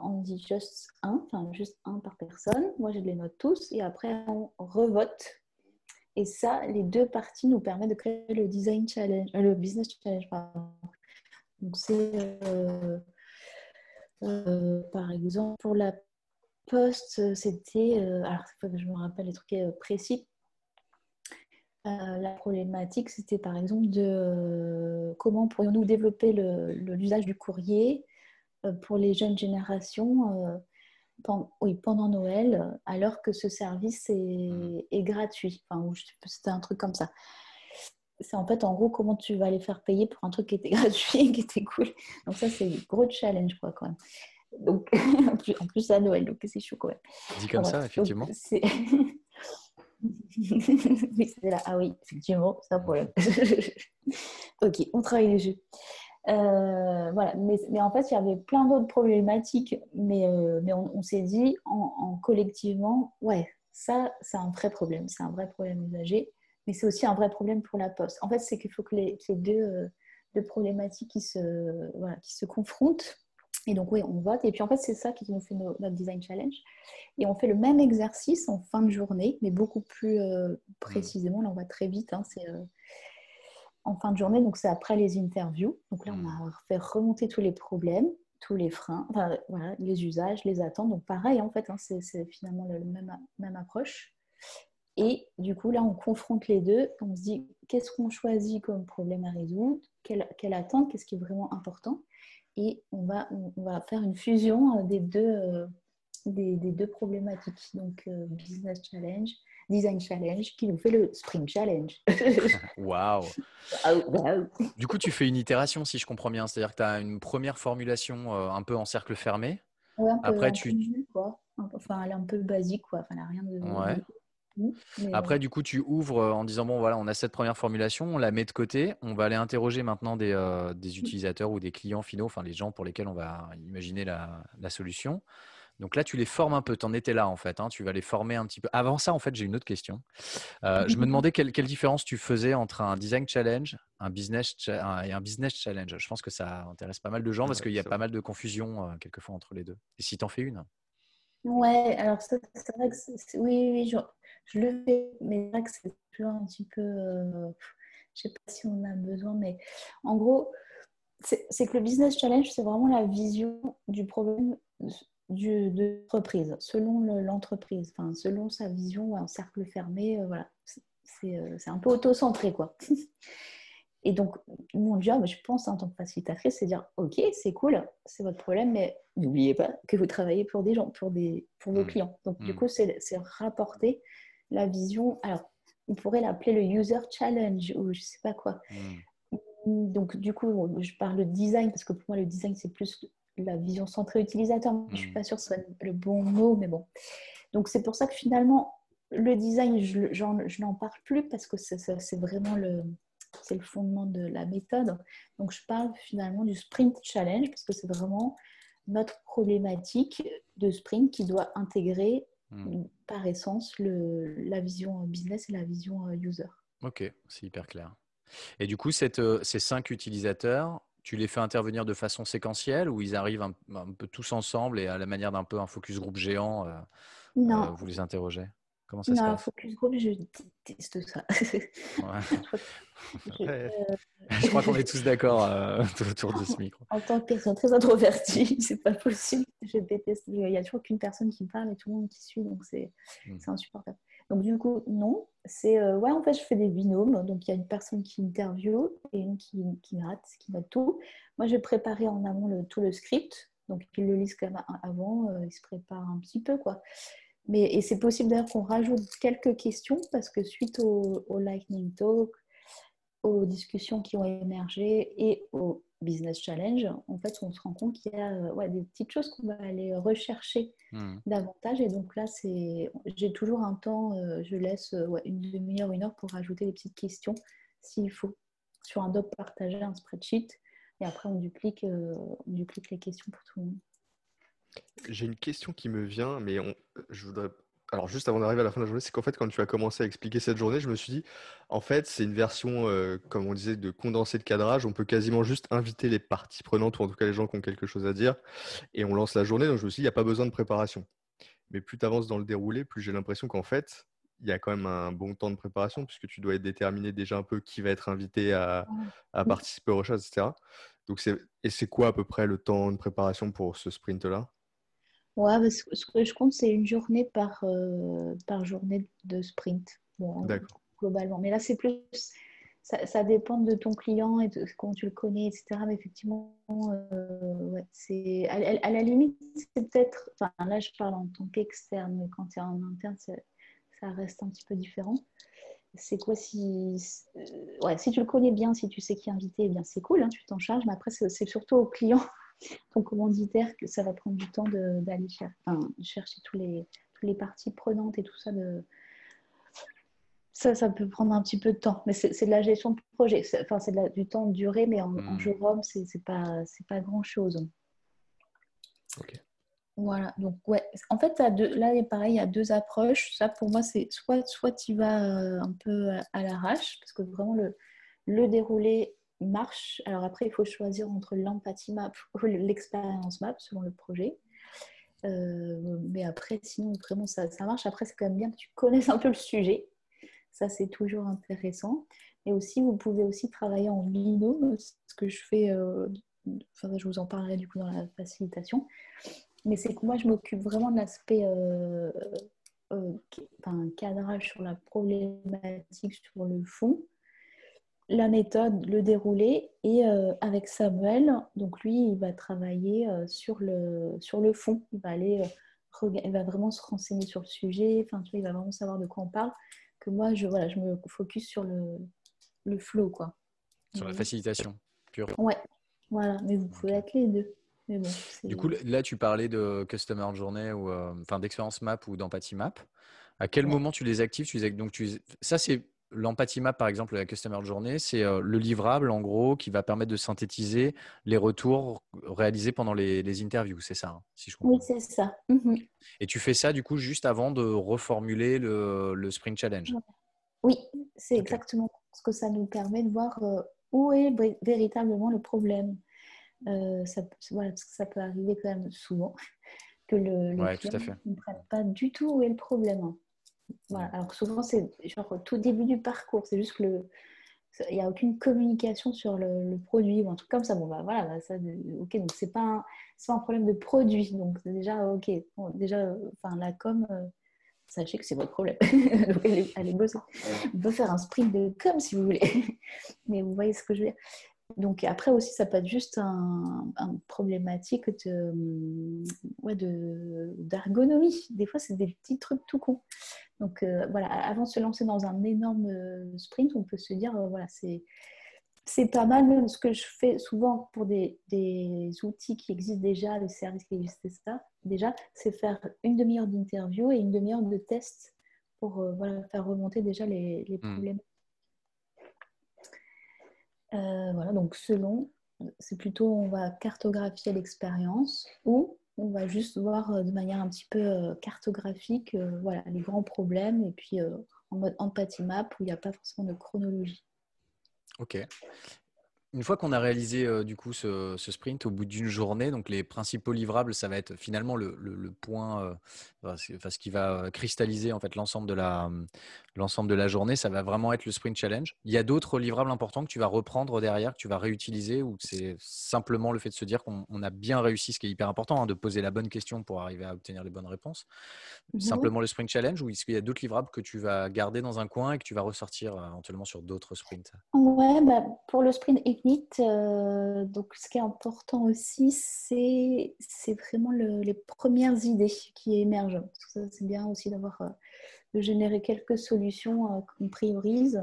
on dit juste un, juste un par personne. Moi, je les note tous et après, on revote. Et ça, les deux parties nous permettent de créer le design challenge, euh, le business challenge, Donc, c'est par exemple pour la poste, c'était. alors, il faut que je me rappelle les trucs précis. La problématique, c'était par exemple de comment pourrions-nous développer l'usage du courrier pour les jeunes générations oui, pendant Noël, alors que ce service est, mmh. est gratuit. Enfin, c'était un truc comme ça. C'est en fait, en gros, comment tu vas les faire payer pour un truc qui était gratuit, qui était cool. Donc ça, c'est un gros challenge, quoi, quand même. Donc, en plus à Noël, donc c'est chaud quand même. Dit comme ça, effectivement. oui, c'est là. Ah oui, effectivement, c'est un problème. ok, on travaille les jeux. Euh, voilà, mais, en fait, il y avait plein d'autres problématiques, mais, euh, mais on, s'est dit en, collectivement, ouais, ça, c'est un vrai problème, c'est un vrai problème usager, mais c'est aussi un vrai problème pour la poste. En fait, c'est qu'il faut que les, ces deux, euh, deux, problématiques qui se, voilà, qui se confrontent. Et donc, oui, on vote. Et puis, en fait, c'est ça qui nous fait notre design challenge. Et on fait le même exercice en fin de journée, mais beaucoup plus précisément. Là, on va très vite. Hein, c'est en fin de journée, donc c'est après les interviews. Donc là, on a hmm. fait remonter tous les problèmes, tous les freins, enfin, voilà, les usages, les attentes. Donc pareil, en fait, hein, c'est finalement la même, même approche. Et du coup, là, on confronte les deux. On se dit, qu'est-ce qu'on choisit comme problème à résoudre? Quelle, quelle, attente? Qu'est-ce qui est vraiment important? Et on va, on va faire une fusion euh, des deux, euh, des, des, deux problématiques. Donc, euh, Business Challenge Design Challenge qui nous fait le Spring Challenge. Waouh Du coup, tu fais une itération, si je comprends bien. C'est-à-dire que tu as une première formulation euh, un peu en cercle fermé. Ouais, un Après, peu, tu. quoi. Enfin, elle est un peu basique, quoi. Enfin, elle n'a rien de. Ouais. Après, du coup, tu ouvres en disant bon, voilà, on a cette première formulation, on la met de côté. On va aller interroger maintenant des, euh, des utilisateurs ou des clients finaux, enfin les gens pour lesquels on va imaginer la, la solution. Donc là, tu les formes un peu. Tu en étais là, en fait. Hein. Tu vas les former un petit peu. Avant ça, en fait, j'ai une autre question. Euh, je me demandais quelle, différence tu faisais entre un design challenge un business et un business challenge? Je pense que ça intéresse pas mal de gens parce qu'il y a pas mal de confusion euh, quelquefois entre les deux. Et si tu en fais une? Ouais, alors c'est vrai que oui, oui, je, le fais, mais c'est vrai que c'est toujours un petit peu. Euh, je sais pas si on a besoin, mais en gros, c'est que le business challenge, c'est vraiment la vision du problème du, de l'entreprise, selon l'entreprise, enfin, selon sa vision, un cercle fermé, euh, voilà. Euh, c'est un peu auto-centré, quoi. Et donc, mon job, je pense, en tant que facilitatrice, c'est dire Ok, c'est cool, c'est votre problème, mais n'oubliez pas que vous travaillez pour des gens, pour, des, pour vos mmh. clients. Donc, du mmh. coup, c'est rapporter la vision. Alors, on pourrait l'appeler le user challenge ou je sais pas quoi. Mmh. Donc, du coup, je parle de design parce que pour moi, le design, c'est plus la vision centrée utilisateur. Je ne suis hmm. pas sûre que ce soit le bon mot, mais bon. Donc c'est pour ça que finalement, le design, je, n'en parle plus parce que c'est vraiment le, c'est le fondement de la méthode. Donc je parle finalement du sprint challenge parce que c'est vraiment notre problématique de sprint qui doit intégrer hmm. par essence le, la vision business et la vision euh, user. Ok, c'est hyper clair. Et du coup, cette, euh, ces cinq utilisateurs, tu les fais intervenir de façon séquentielle ou ils arrivent un, peu tous ensemble et à la manière d'un peu un focus groupe géant, euh, non. Euh, vous les interrogez? Comment ça non, se passe? focus group, je déteste ça. je crois qu'on est tous d'accord euh, autour de ce micro. En tant que personne très introvertie, c'est pas possible. Je déteste. Il n'y a toujours qu'une personne qui me parle et tout le monde qui suit, donc c'est mmh. insupportable. Donc du coup, non. C'est euh, ouais, en fait, je fais des binômes. Donc il y a une personne qui interviewe et une qui, qui rate, qui note tout. Moi, j'ai préparé en amont le, tout le script. Donc ils le lisent quand même avant, euh, ils se préparent un petit peu quoi. Mais et c'est possible d'ailleurs qu'on rajoute quelques questions parce que suite au, au Lightning Talk, aux discussions qui ont émergé et au Business Challenge, en fait, on se rend compte qu'il y a euh, ouais, des petites choses qu'on va aller rechercher hmm. davantage. Et donc là, j'ai toujours un temps, euh, je laisse euh, ouais, une demi-heure, une heure pour rajouter des petites questions s'il faut sur un doc partagé, un spreadsheet. Et après, on duplique, on duplique les questions pour tout le monde. J'ai une question qui me vient, mais on, je voudrais alors juste avant d'arriver à la fin de la journée, c'est qu'en fait, quand tu as commencé à expliquer cette journée, je me suis dit, en fait, c'est une version, euh, comme on disait, de condensé de cadrage. On peut quasiment juste inviter les parties prenantes, ou en tout cas les gens qui ont quelque chose à dire, et on lance la journée. Donc je me suis dit, il n'y a pas besoin de préparation. Mais plus tu avances dans le déroulé, plus j'ai l'impression qu'en fait, il y a quand même un bon temps de préparation puisque tu dois déterminer déjà un peu qui va être invité à, à participer aux recherches, etc. Donc et c'est quoi à peu près le temps de préparation pour ce sprint-là? Ouais, ce que je compte, c'est une journée par, euh, par journée de sprint. D'accord. Globalement. Mais là, c'est plus. Ça, ça, dépend de ton client et de comment tu le connais, etc. Mais effectivement, euh, ouais, c'est à, à, la limite, c'est peut-être. Enfin, là, je parle en tant qu'externe, mais quand tu es en interne, ça reste un petit peu différent. C'est quoi si. Euh, ouais, si tu le connais bien, si tu sais qui inviter, eh bien c'est cool, hein, tu t'en charges. Mais après, c'est surtout au client ton commanditaire que ça va prendre du temps d'aller chercher tous les, toutes les parties prenantes et tout ça. De... Ça, ça peut prendre un petit peu de temps, mais c'est de la gestion de projet. Enfin, c'est du temps de durée, mais en, mmh. jour homme, c'est pas, pas grand-chose. Ok. Voilà, donc ouais, en fait, deux, là, pareil, il y a deux approches. Ça, pour moi, c'est soit, soit tu vas euh, un peu à, l'arrache, parce que vraiment, le, le déroulé marche. Alors après, il faut choisir entre l'empathie map ou l'expérience map selon le projet. Euh, mais après, sinon, vraiment, ça, ça marche. Après, c'est quand même bien que tu connaisses un peu le sujet. Ça, c'est toujours intéressant. Et aussi, vous pouvez aussi travailler en binôme, ce que je fais, euh, enfin, je vous en parlerai du coup dans la facilitation. Mais c'est que moi, je m'occupe vraiment de l'aspect euh, enfin, cadrage sur la problématique, sur le fond la méthode, le déroulé, et euh, avec Samuel, donc lui, il va travailler euh, sur, le, sur le fond. Il va aller, euh, il va vraiment se renseigner sur le sujet. Enfin, tu vois, il va vraiment savoir de quoi on parle. Que moi, je, voilà, je me focus sur le, le flow, quoi. Sur la facilitation pure. Ouais, voilà. Mais vous pouvez être les deux. Mais bon, du coup, là, tu parlais de Customer Journey ou enfin d'expérience map ou d'empathie map. À quel moment tu les actives? Tu les... Donc, tu... Ça, c'est l'empathie map, par exemple, la Customer Journey, c'est euh, le livrable, en gros, qui va permettre de synthétiser les retours réalisés pendant les, interviews. C'est ça, hein, si je comprends. Oui, c'est ça. Mhm. Et tu fais ça, du coup, juste avant de reformuler le, le Spring Challenge? Oui, c'est exactement ce que ça nous permet de voir euh, où est véritablement le problème. Euh, ça, voilà, parce que ça peut arriver quand même souvent que le, le client ne comprenne pas du tout où est le problème. Voilà. Alors souvent, c'est genre tout début du parcours. C'est juste que le, il n'y a aucune communication sur le, produit ou un truc comme ça. Bon, bah voilà, bah, ça, ok, donc c'est pas, un, pas un problème de produit. Donc déjà, ok, déjà, enfin, la com, euh, sachez que c'est votre problème. allez, allez bosser. On peut faire un sprint de com si vous voulez. Mais vous voyez ce que je veux dire. Donc après aussi, ça peut être juste un, problématique de, ouais, d'ergonomie. Des fois, c'est des petits trucs tout con. Donc euh, voilà, avant de se lancer dans un énorme euh, sprint, on peut se dire, euh, voilà, c'est, c'est pas mal. Même ce que je fais souvent pour des, des outils qui existent déjà, des services qui existent ça, déjà, c'est faire une demi-heure d'interview et une demi-heure de test pour voilà, faire remonter déjà les, les mmh. Problèmes. voilà, donc selon, c'est plutôt on va cartographier l'expérience ou on va juste voir euh, de manière un petit peu euh, cartographique euh, les grands problèmes et puis en mode empathie map où il n'y a pas forcément de chronologie. Ok. Une fois qu'on a réalisé euh, du coup ce, sprint au bout d'une journée, donc les principaux livrables, ça va être finalement le, point, euh, enfin, ce qui va cristalliser en fait l'ensemble de la l'ensemble de la journée, ça va vraiment être le sprint challenge. Il y a d'autres livrables importants que tu vas reprendre derrière, que tu vas réutiliser, ou c'est simplement le fait de se dire qu'on a bien réussi, ce qui est hyper important, hein, de poser la bonne question pour arriver à obtenir les bonnes réponses. Mhm. Simplement le sprint challenge, ou est-ce qu'il y a d'autres livrables que tu vas garder dans un coin et que tu vas ressortir éventuellement sur d'autres sprints? Ouais, bah, pour le sprint euh, donc, ce qui est important aussi, c'est, vraiment les premières idées qui émergent. c'est bien aussi d'avoir euh, de générer quelques solutions euh, qu'on priorise.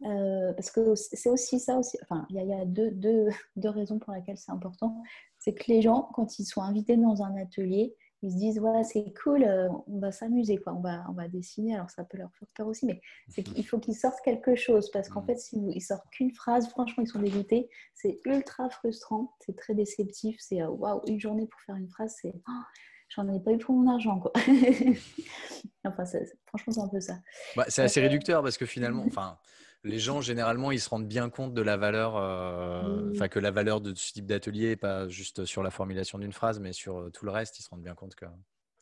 parce que c'est aussi ça aussi. Enfin, il y a, deux, deux, deux raisons pour lesquelles c'est important. C'est que les gens, quand ils sont invités dans un atelier, ils se disent ouais c'est cool euh, on va s'amuser quoi. On va on va dessiner. Alors ça peut leur faire peur aussi mais c'est qu'il faut qu'ils sortent quelque chose. Parce qu'en mm. fait si ils sortent qu'une phrase franchement ils sont dégoûtés. C'est ultra frustrant. C'est très déceptif. C'est euh, waouh une journée pour faire une phrase c'est oh, j'en ai pas eu pour mon argent quoi. Enfin franchement c'est un peu ça. Bah, c'est assez réducteur parce que finalement enfin les gens, généralement, ils se rendent bien compte de la valeur, euh, enfin que la valeur de ce type d'atelier pas juste sur la formulation d'une phrase, mais sur euh, tout le reste, ils se rendent bien compte qu'il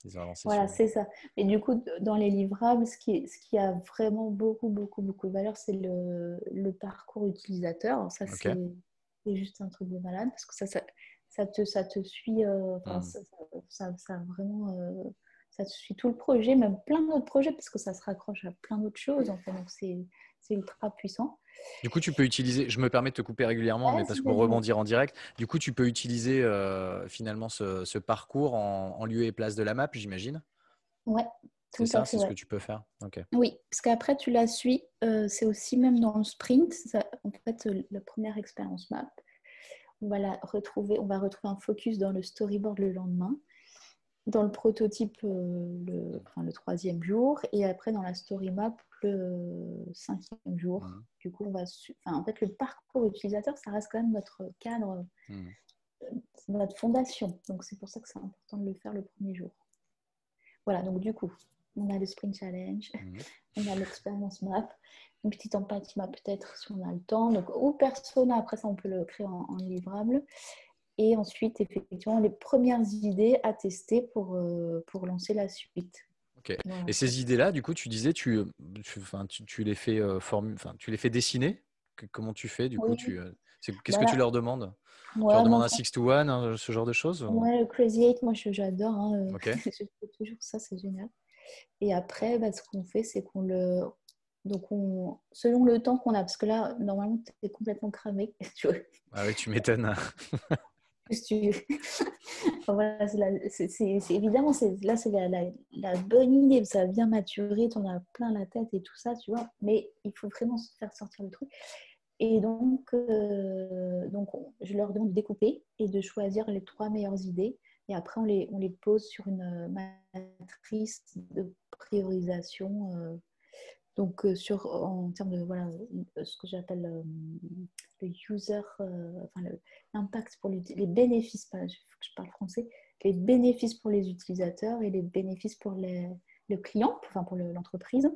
Ils ont avancé Voilà, sur- c'est ça. Et du coup, dans les livrables, ce qui, ce qui a vraiment beaucoup, beaucoup, beaucoup de valeur, c'est le, le parcours utilisateur. Alors Ça, c'est juste un truc de malade parce que ça, ça, ça te, ça te suit, euh, enfin, Mm. ça, ça, ça- vraiment, euh, ça te suit tout le projet, même plein d'autres projets parce que ça se raccroche à plein d'autres choses. Donc c'est c'est ultra puissant. Du coup, tu peux utiliser, je me permets de te couper régulièrement, mais parce vas-y. rebondir en direct, du coup, tu peux utiliser euh, finalement ce, ce parcours en, en lieu et place de la map, j'imagine? Ouais, tout C'est ça, c'est ce ouais. que tu peux faire? Ok. Oui, parce qu'après, tu la suis. euh, c'est aussi même dans le sprint. ça- en fait, euh, la première expérience map, on va la retrouver. On va retrouver un focus dans le storyboard le lendemain, dans le prototype le, enfin, le troisième jour, et après dans la story map le cinquième jour. Mhm. Du coup, on va. Enfin, en fait, le parcours utilisateur, ça reste quand même notre cadre, c'est notre fondation. Donc, c'est pour ça que c'est important de le faire le premier jour. Voilà. Donc, du coup, on a le sprint challenge Mhm. on a l'expérience map, une petite empathie map peut-être si on a le temps. Donc, ou persona, après ça, on peut le créer en, en livrable. Et ensuite, effectivement, les premières idées à tester pour, euh, pour lancer la suite. Et ces idées-là, du coup, tu disais, tu, tu, enfin, tu, tu les fais euh, tu les fais dessiner? Que- comment tu fais du coup tu, c'est- Qu'est-ce que Voilà. tu leur demandes? Tu leur demandes un 6 to 1, ce genre de choses ou- Ouais, le Crazy Eight, moi je- j'adore. hein, Ok. je fais toujours ça, c'est génial. Et après, bah, ce qu'on fait, c'est qu'on le. Donc, on... selon le temps qu'on a, parce que là, normalement, tu es complètement cramé. tu vois? Ah oui, tu m'étonnes. Évidemment, là, c'est la, bonne idée, ça va bien maturer, tu en as plein la tête et tout ça, tu vois. Mais il faut vraiment se faire sortir le truc. Et donc, euh, donc on- je leur demande de découper et de choisir les trois meilleures idées. Et après, on les, on les pose sur une euh, matrice de priorisation. euh, donc, euh, sur, en termes de voilà, euh, ce que j'appelle euh, le user, enfin, l'impact pour l'uti- les bénéfices, pas, je parle français, les bénéfices pour les utilisateurs et les bénéfices pour les, le client, enfin pour le- l'entreprise.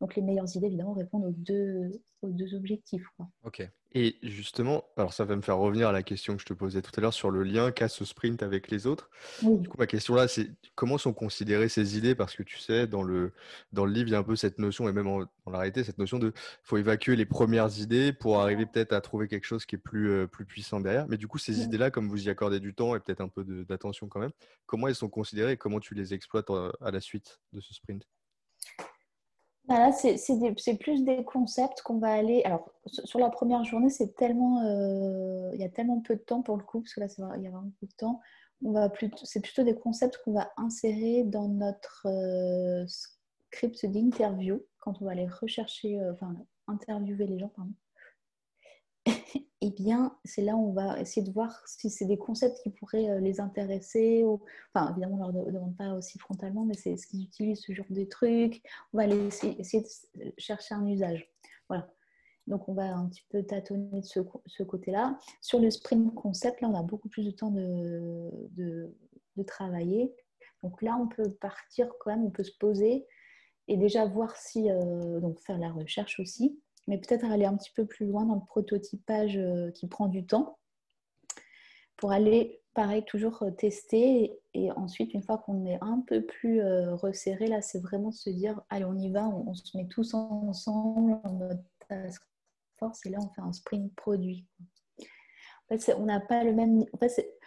Donc, les meilleures idées, évidemment, répondent aux deux, aux deux objectifs. quoi. ok. Et justement, alors ça va me faire revenir à la question que je te posais tout à l'heure sur le lien qu'a ce sprint avec les autres. Oui. Du coup, ma question là, c'est comment sont considérées ces idées? Parce que tu sais, dans le, dans le livre, il y a un peu cette notion, et même en- réalité, cette notion de faut évacuer les premières idées pour arriver peut-être à trouver quelque chose qui est plus, euh, plus puissant derrière. Mais du coup, ces idées-là, comme vous y accordez du temps et peut-être un peu d'attention quand même, comment elles sont considérées et comment tu les exploites euh, à la suite de ce sprint? Voilà, c'est plus des concepts qu'on va aller. Alors, sur la première journée, c'est tellement, euh, il y a tellement peu de temps pour le coup, parce que là, il y a vraiment peu de temps. On va c'est plutôt des concepts qu'on va insérer dans notre euh, script d'interview quand on va aller rechercher, euh, enfin, interviewer les gens, pardon. Eh bien, c'est là où on va essayer de voir si c'est des concepts qui pourraient euh, les intéresser. Ou... Enfin, évidemment, on ne leur de- demande pas aussi frontalement, mais c'est ce qu'ils utilisent, ce genre de trucs. On va essayer, de chercher un usage. Voilà. Donc, on va un petit peu tâtonner de ce, côté-là. Sur le sprint concept, là, on a beaucoup plus de temps de travailler. Donc là, on peut partir quand même, on peut se poser et déjà voir si, euh, donc faire la recherche aussi, mais peut-être aller un petit peu plus loin dans le prototypage euh, qui prend du temps pour aller, pareil, toujours euh, tester. Et, ensuite, une fois qu'on est un peu plus euh, resserré, là, c'est vraiment de se dire, allez, on y va, on, se met tous ensemble en mode force et là, on fait un sprint produit. En fait, on n'a pas le même... En fait,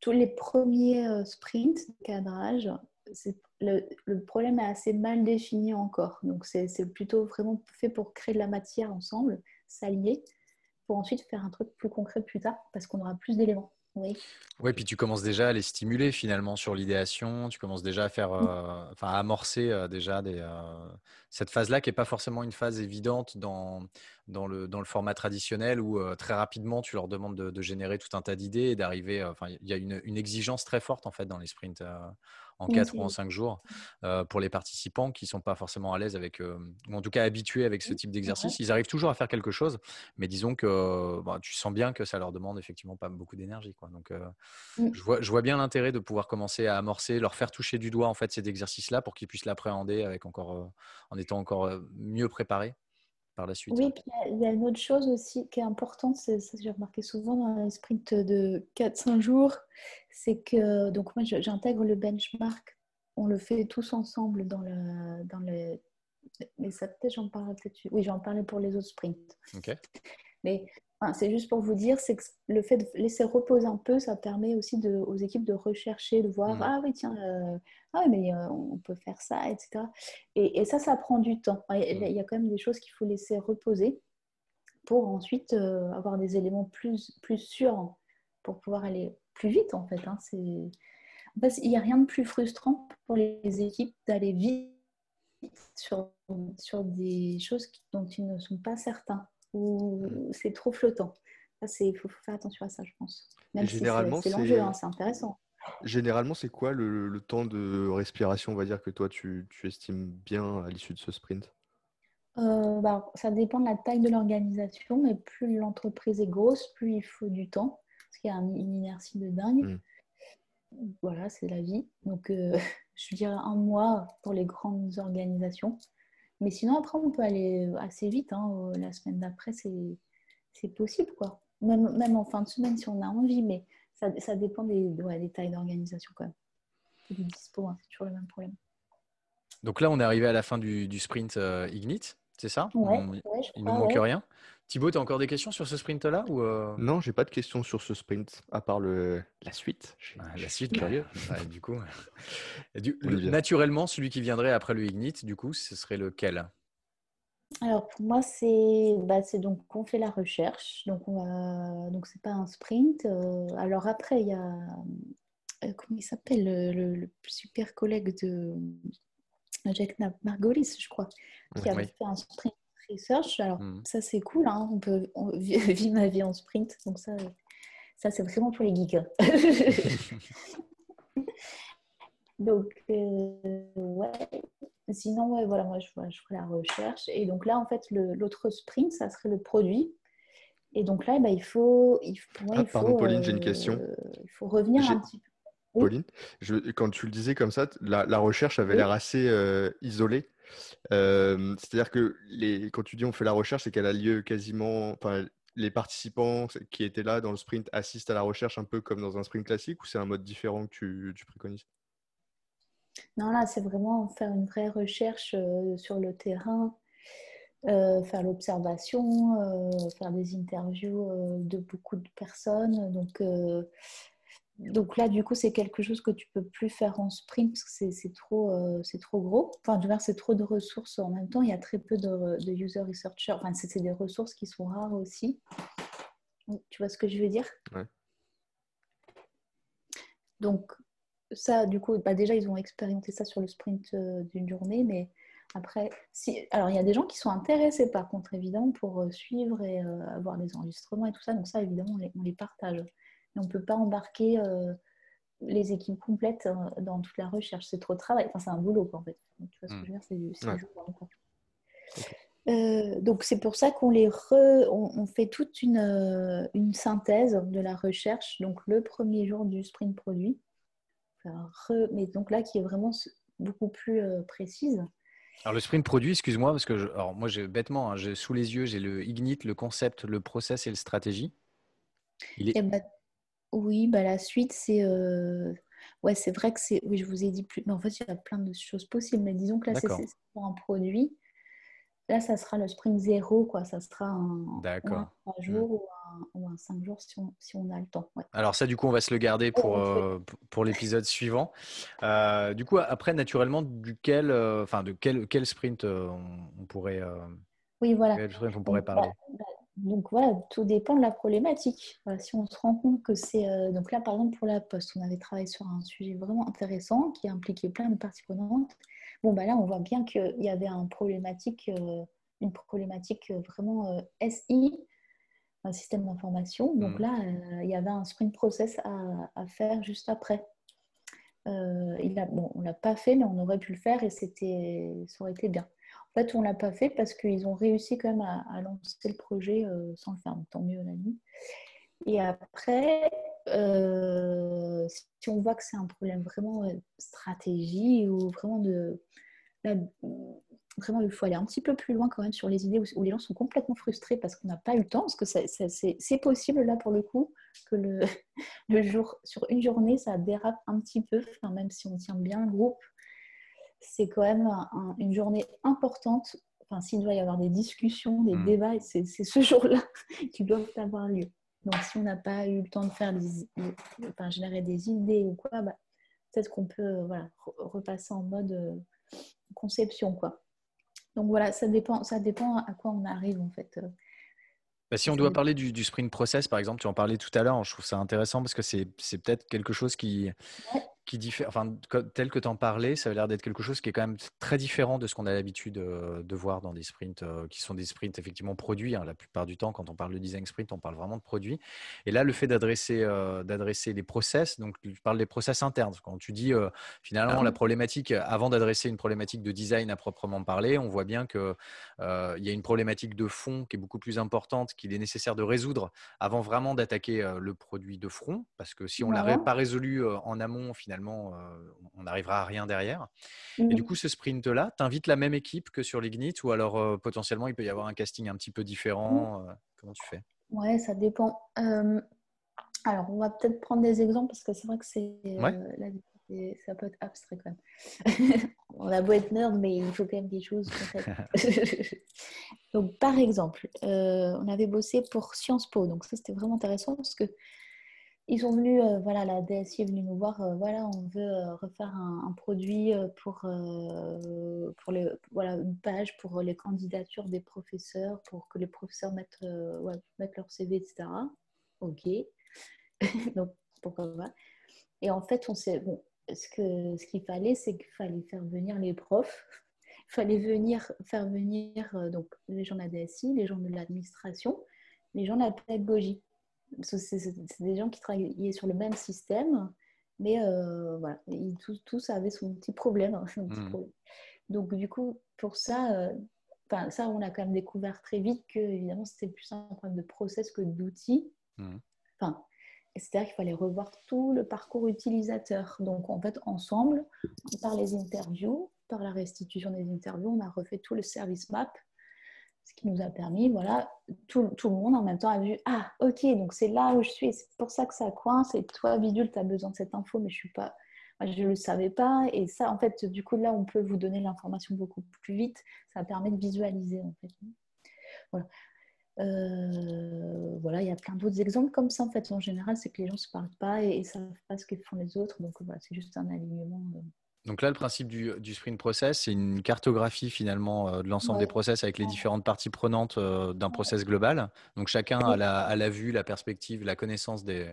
tous les premiers sprints de cadrage, c'est- le, le problème est assez mal défini encore. Donc, c'est plutôt vraiment fait pour créer de la matière ensemble, s'allier, pour ensuite faire un truc plus concret plus tard, parce qu'on aura plus d'éléments. Oui. Oui, puis tu commences déjà à les stimuler finalement sur l'idéation. Tu commences déjà à faire, euh, enfin, à amorcer euh, déjà des, euh, cette phase-là qui n'est pas forcément une phase évidente dans, dans, le, dans le format traditionnel où très rapidement tu leur demandes de, de générer tout un tas d'idées et d'arriver. Enfin, il y a une, une exigence très forte en fait dans les sprints en Oui, 4 c'est- ou en 5 jours euh, pour les participants qui ne sont pas forcément à l'aise avec, euh, ou en tout cas habitués avec ce type d'exercice. Ils arrivent toujours à faire quelque chose, mais disons que bah, tu sens bien que ça leur demande effectivement pas beaucoup d'énergie. quoi. Donc, euh, Mm. je, vois, je vois bien l'intérêt de pouvoir commencer à amorcer, leur faire toucher du doigt en fait cet exercice-là pour qu'ils puissent l'appréhender avec encore, en étant encore mieux préparés par la suite. Oui, puis il y a- il y, a une autre chose aussi qui est importante, c'est ça que j'ai remarqué souvent dans les sprints de 4-5 jours, c'est que donc moi j'intègre le benchmark on le fait tous ensemble dans le, dans le... Mais ça, peut-être, j'en parlerai peut-être. Oui, j'en parlais pour les autres sprints. Ok. Mais enfin, c'est juste pour vous dire, c'est que le fait de laisser reposer un peu, ça permet aussi de, aux équipes de rechercher, de voir, ah oui, tiens, euh, ah oui, mais euh, on peut faire ça, etc. Et, et ça, ça prend du temps. Il y a- il y a quand même des choses qu'il faut laisser reposer pour ensuite euh, avoir des éléments plus, plus sûrs pour pouvoir aller plus vite, en fait. hein. C'est... En fait, il n'y a rien de plus frustrant pour les équipes d'aller vite sur, sur des choses dont ils ne sont pas certains ou c'est trop flottant. Il faut, faut faire attention à ça, je pense. Même Et si c'est- généralement, c'est l'enjeu, hein, c'est intéressant. Généralement, c'est quoi le, le temps de respiration, on va dire, que toi, tu, tu estimes bien à l'issue de ce sprint? Euh, bah, ça dépend de la taille de l'organisation, mais plus l'entreprise est grosse, plus il faut du temps, parce qu'il y a un- une inertie de dingue. Mm. Voilà, c'est la vie. Donc, euh, je dirais un mois pour les grandes organisations. Mais sinon, après, on peut aller assez vite. hein. Euh, La semaine d'après, c'est possible, quoi. Même, même en fin de semaine, si on a envie, mais ça, ça dépend des, des tailles d'organisation, quand hein, c'est toujours le même problème. Donc là, on est arrivé à la fin du, du sprint euh, Ignite, c'est ça? Ouais, On- ouais, je Il ne manque ouais. rien. Thibaut, tu as encore des questions sur ce sprint-là ou euh, Non, j'ai pas de questions sur ce sprint, à part le, la suite. Ah, La suite, curieux. Ouais, du coup, Et du- le- Olivier. naturellement, celui qui viendrait après le Ignite, du coup, ce serait lequel? Alors pour moi, c'est bah, c'est donc on fait la recherche, donc on va donc c'est pas un sprint. Euh, alors après il y a euh, comment il s'appelle le, le- le super collègue de Jack Margolis, je crois, qui Oui. fait un sprint research. Alors Mhm. ça c'est cool, hein, on peut on vit ma vie en sprint, donc ça ça c'est vraiment pour les geeks. hein. Donc, euh, ouais. Sinon, ouais, voilà, moi, je, je ferai la recherche. Et donc là, en fait, l'autre sprint, ça serait le produit. Et donc là, bah, il faut, il, pour moi, Ah, il faut, pardon, Pauline, j'ai une question. euh, il faut revenir un petit peu. Oui. Pauline, je- quand tu le disais comme ça, la, la recherche avait Oui. l'air assez euh, isolée. Euh, C'est-à-dire que les, quand tu dis on fait la recherche, c'est qu'elle a lieu quasiment. Enfin, les participants qui étaient là dans le sprint assistent à la recherche un peu comme dans un sprint classique ou c'est un mode différent que tu, tu préconises? Non, là, c'est vraiment faire une vraie recherche euh, sur le terrain, euh, faire l'observation, euh, faire des interviews euh, de beaucoup de personnes. Donc, donc là, du coup, c'est quelque chose que tu peux plus faire en sprint parce que c'est- trop, euh, c'est trop gros. Enfin, du moins, c'est trop de ressources en même temps. Il y a très peu de, de user researchers. Enfin, c'est des ressources qui sont rares aussi. Tu vois ce que je veux dire? Ouais. Donc, ça, du coup, bah, déjà, ils ont expérimenté ça sur le sprint euh, d'une journée, mais après, si... alors il y a des gens qui sont intéressés par contre, évidemment, pour euh, suivre et euh, avoir des enregistrements et tout ça, donc ça, évidemment, on les, on les partage. On ne peut pas embarquer euh, les équipes complètes euh, dans toute la recherche, c'est trop de travail, enfin, c'est un boulot, quoi, en fait. Donc, tu vois ce que je veux dire, c'est du, du. Euh, donc c'est pour ça qu'on les re- on, on fait toute une, euh, une synthèse de la recherche. Donc le premier jour du sprint produit, Enfin, re- mais donc là qui est vraiment beaucoup plus euh, précise. Alors le sprint produit, excuse-moi, parce que je- alors moi j'ai bêtement, hein, sous les yeux, j'ai le Ignite, le concept, le process et le stratégie. Il est Et bah, oui, bah la suite c'est euh, ouais c'est vrai que c'est oui je vous ai dit plus, mais en fait il y a plein de choses possibles. Mais disons que là c'est D'accord. c'est pour un produit. Là ça sera le sprint zéro quoi, ça sera un, ou un D'accord. trois jours ou un, ou un cinq jours si on, si on a le temps. ouais. Alors ça, du coup, on va se le garder pour, on fait. euh, pour- pour l'épisode suivant. Euh, du coup, après, naturellement, duquel, euh, enfin, de quel, quel sprint euh, on, on pourrait, euh, Oui voilà. quel sprint on pourrait Donc, bah, parler? bah, donc voilà, tout dépend de la problématique. Voilà, si on se rend compte que c'est... euh, donc là, par exemple, pour la Poste, on avait travaillé sur un sujet vraiment intéressant qui impliquait plein de parties prenantes. Bon, bah là, on voit bien qu'il y avait un problématique, euh, une problématique euh, vraiment euh, SI, un système d'information. Donc Mhm. là, il y avait un sprint process à, à faire juste après. Il a, bon, on ne l'a pas fait, mais on aurait pu le faire et c'était, ça aurait été bien. Fait, on ne l'a pas fait parce qu'ils ont réussi quand même à, lancer le projet euh, sans le faire. Tant mieux, on a mis. Et après, euh, si on voit que c'est un problème vraiment euh, stratégie ou vraiment de. vraiment, il faut aller un petit peu plus loin quand même sur les idées où, les gens sont complètement frustrés parce qu'on n'a pas eu le temps. Parce que c'est possible là pour le coup que le, jour, sur une journée, ça dérape un petit peu, même si on tient bien le groupe. C'est quand même une journée importante. Enfin, s'il doit y avoir des discussions, des Mm. débats, c'est ce jour-là qui doivent avoir lieu. Donc, si on n'a pas eu le temps de faire des, enfin, générer des idées ou quoi, bah, peut-être qu'on peut euh, voilà, re- repasser en mode euh, conception. Quoi. Donc voilà, ça dépend, ça dépend à quoi on arrive en fait. euh. Bah, si on doit parler du, du sprint process, par exemple, tu en parlais tout à l'heure, je trouve ça intéressant parce que c'est c'est peut-être quelque chose qui, Ouais. Qui diffère, enfin, co- tel que tu en parlais, ça a l'air d'être quelque chose qui est quand même très différent de ce qu'on a l'habitude euh, de voir dans des sprints euh, qui sont des sprints effectivement produits. hein. La plupart du temps, quand on parle de design sprint, on parle vraiment de produits. Et là, le fait d'adresser euh, d'adresser les process, donc tu parles des process internes. Quand tu dis euh, finalement la problématique, avant d'adresser une problématique de design à proprement parler, on voit bien que euh, y a une problématique de fond qui est beaucoup plus importante, qu'il est nécessaire de résoudre avant vraiment d'attaquer le produit de front, parce que si on ne l'a pas résolu en amont, finalement, euh, on n'arrivera à rien derrière. Et du Mhm. coup, ce sprint-là, tu invites la même équipe que sur l'Ignite, ou alors euh, potentiellement, il peut y avoir un casting un petit peu différent. euh, comment tu fais? Ouais, ça dépend. Alors, on va peut-être prendre des exemples parce que c'est vrai que c'est Ouais. ça peut être abstrait quand même. on a beau être nerd, mais il faut quand même des choses donc, par exemple, euh, on avait bossé pour Sciences Po, donc ça c'était vraiment intéressant parce que ils sont venus, euh, voilà, la DSI est venue nous voir, euh, voilà, on veut euh, refaire un, produit pour, pour les, voilà, une page pour les candidatures des professeurs, pour que les professeurs mettent, mettent leur CV, etc. Ok. Donc, pourquoi pas. Et en fait, on s'est, bon, ce que ce qu'il fallait, c'est qu'il fallait faire venir les profs. Il fallait venir, faire venir donc, les gens de la DSI, les gens de l'administration, les gens de la pédagogie. C'est des gens qui travaillaient sur le même système, mais euh, voilà, ils, tous, tous avaient son petit problème. hein, son petit Mhm. problème. Donc, du coup, pour ça, euh, ça, on a quand même découvert très vite que, évidemment, c'était plus un problème de process que d'outils. Enfin, c'est-à-dire qu'il fallait revoir tout le parcours utilisateur. Donc, en fait, ensemble, par les interviews, par la restitution des interviews, on a refait tout le service map, ce qui nous a permis, voilà, tout, tout le monde en même temps a vu, ah, ok, donc c'est là où je suis, c'est pour ça que ça coince, et toi, Bidule, tu as besoin de cette info, mais je suis pas, je ne le savais pas, et ça, en fait, du coup, là, on peut vous donner l'information beaucoup plus vite, ça permet de visualiser, en fait. Voilà. Euh, voilà, il y a plein d'autres exemples comme ça. En fait, en général, c'est que les gens ne se parlent pas et ne savent pas ce que font les autres. Donc, voilà, c'est juste un alignement. euh. Donc là, le principe du, du sprint process, c'est une cartographie finalement euh, de l'ensemble Ouais. des process avec les différentes parties prenantes euh, d'un process global. Donc chacun a la, a la vue, la perspective, la connaissance des,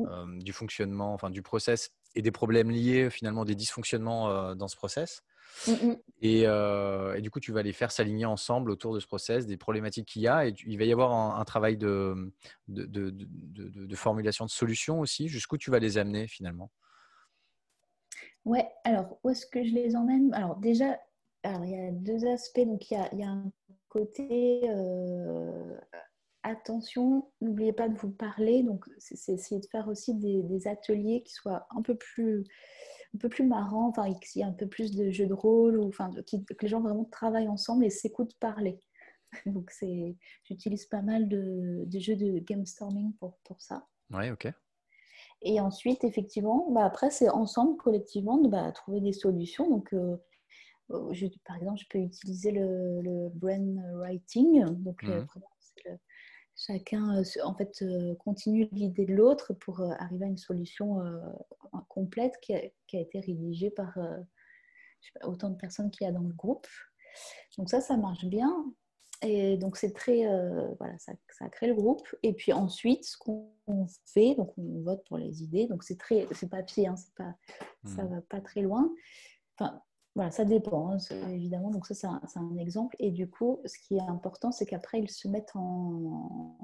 euh, du fonctionnement, enfin du process et des problèmes liés finalement des dysfonctionnements euh, dans ce process. Mm, mm. Et, euh, et du coup, tu vas les faire s'aligner ensemble autour de ce process, des problématiques qu'il y a. Et tu- il va y avoir un, un travail de, de, de- de- de- de formulation de solutions aussi. Jusqu'où tu vas les amener finalement Ouais, alors où est-ce que je les emmène? Alors déjà, alors, il y a deux aspects. Donc il y a, il y a un côté euh, attention, n'oubliez pas de vous parler. Donc c'est essayer de faire aussi des, ateliers qui soient un peu plus, un peu plus marrants, enfin qu'il y ait un peu plus de jeux de rôle, enfin que les gens vraiment travaillent ensemble et s'écoutent parler. Donc c'est, j'utilise pas mal de, jeux de game storming pour, pour ça. Oui, ok. Et ensuite, effectivement, bah après, c'est ensemble, collectivement, de bah, trouver des solutions. Donc, euh, euh, je- par exemple, je peux utiliser le, le brainwriting. Donc, le- Mhm. le- chacun, euh, en fait, euh, continue l'idée de l'autre pour euh, arriver à une solution euh, complète qui a, qui a été rédigée par euh, je sais pas, autant de personnes qu'il y a dans le groupe. Donc, ça, ça marche bien. Et donc, c'est très. euh, voilà, ça, ça crée le groupe. Et puis ensuite, ce qu'on fait, donc on vote pour les idées. Donc, c'est très. C'est papier, hein, c'est pas, ça Mhm. va pas très loin. Enfin, voilà, ça dépend, hein, évidemment. Donc, ça, c'est un, exemple. Et du coup, ce qui est important, c'est qu'après, ils se mettent en,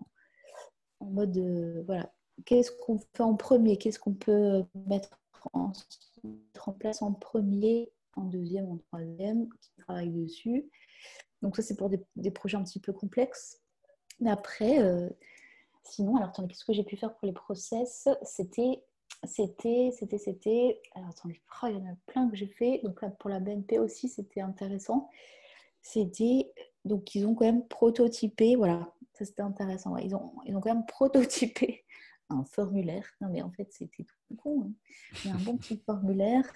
en mode. de, voilà, qu'est-ce qu'on fait en premier? Qu'est-ce qu'on peut mettre en, mettre en place en premier, en deuxième, en troisième, qui travaille dessus? Donc ça, c'est pour des, projets un petit peu complexes. Mais après, euh, sinon, alors attendez, qu'est-ce que j'ai pu faire pour les process? C'était, c'était, c'était, c'était... Alors attendez, oh, il y en a plein que j'ai fait. Donc là, pour la BNP aussi, c'était intéressant. C'était... Donc ils ont quand même prototypé, voilà, ça c'était intéressant. Ils, ont, ils ont quand même prototypé un formulaire. Non mais en fait, c'était tout con. hein. Il y a un bon petit formulaire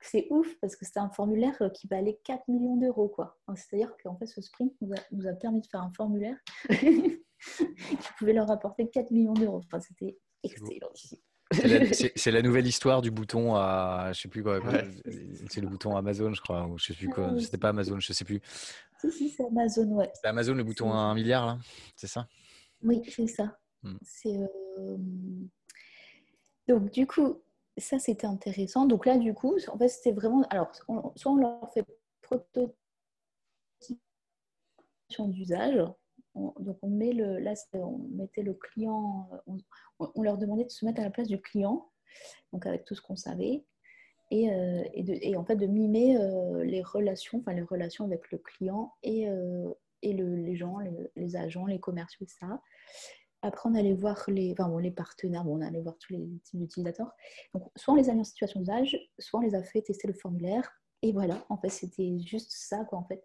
c'est ouf parce que c'était un formulaire qui valait 4 millions d'euros. C'est-à-dire qu'en fait, ce sprint nous a, permis de faire un formulaire qui pouvait leur apporter 4 millions d'euros. Enfin, c'était excellent. C'est la, nouvelle histoire du bouton à, je sais plus quoi, c'est le bouton Amazon, je crois, ou je sais plus quoi. C'était pas Amazon, je sais plus. Si si, c'est Amazon, ouais. C'est Amazon le bouton à un milliard là, c'est ça? Oui, c'est ça. Hmm. C'est euh, donc du coup, ça c'était intéressant. Donc là, du coup, en fait, c'était vraiment, alors, soit on leur fait prototypation d'usage, donc on met le, là, on mettait le client, on, leur demandait de se mettre à la place du client, donc avec tout ce qu'on savait, et, euh, et, en fait de mimer euh, les relations, enfin les relations avec le client et, euh, et les gens, les, agents, les commerciaux, etc. Après, on allait voir les, enfin, bon, les partenaires, bon, on allait voir tous les types d'utilisateurs. Donc, soit on les a mis en situation d'usage, soit on les a fait tester le formulaire. Et voilà, en fait, c'était juste ça, quoi, en fait.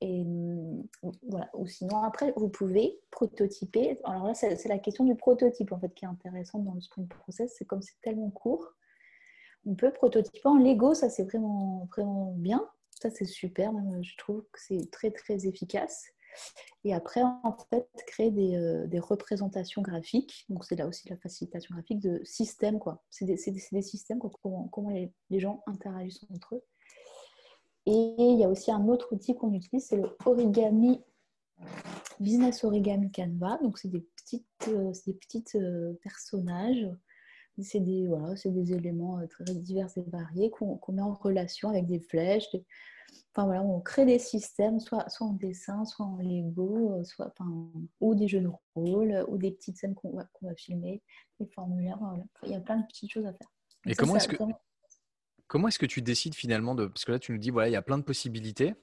Et mm, voilà. Ou sinon, après, vous pouvez prototyper. Alors là, c'est la question du prototype en fait qui est intéressante dans le sprint process. C'est comme c'est tellement court, on peut prototyper en Lego. Ça, c'est vraiment, vraiment bien. Ça, c'est super. je trouve que c'est très, très efficace. Et après, en fait, créer des, euh, des représentations graphiques. Donc, c'est là aussi la facilitation graphique de systèmes. C'est des, des, systèmes, comment, comment les, les gens interagissent entre eux. Et il y a aussi un autre outil qu'on utilise, c'est le Origami Business Origami Canva. Donc, c'est des petites, euh, des petites euh, personnages. C'est des, voilà, des éléments euh, très divers et variés qu'on met en relation avec des flèches. Enfin, voilà, on crée des systèmes, soit, soit en dessin, soit en Lego, soit, enfin, ou des jeux de rôle, ou des petites scènes qu'on va, va, filmer, des formulaires. Voilà. il y a plein de petites choses à faire. Et comment est-ce que... Comment est-ce que tu décides finalement de. Parce que là, tu nous dis, voilà, il y a plein de possibilités.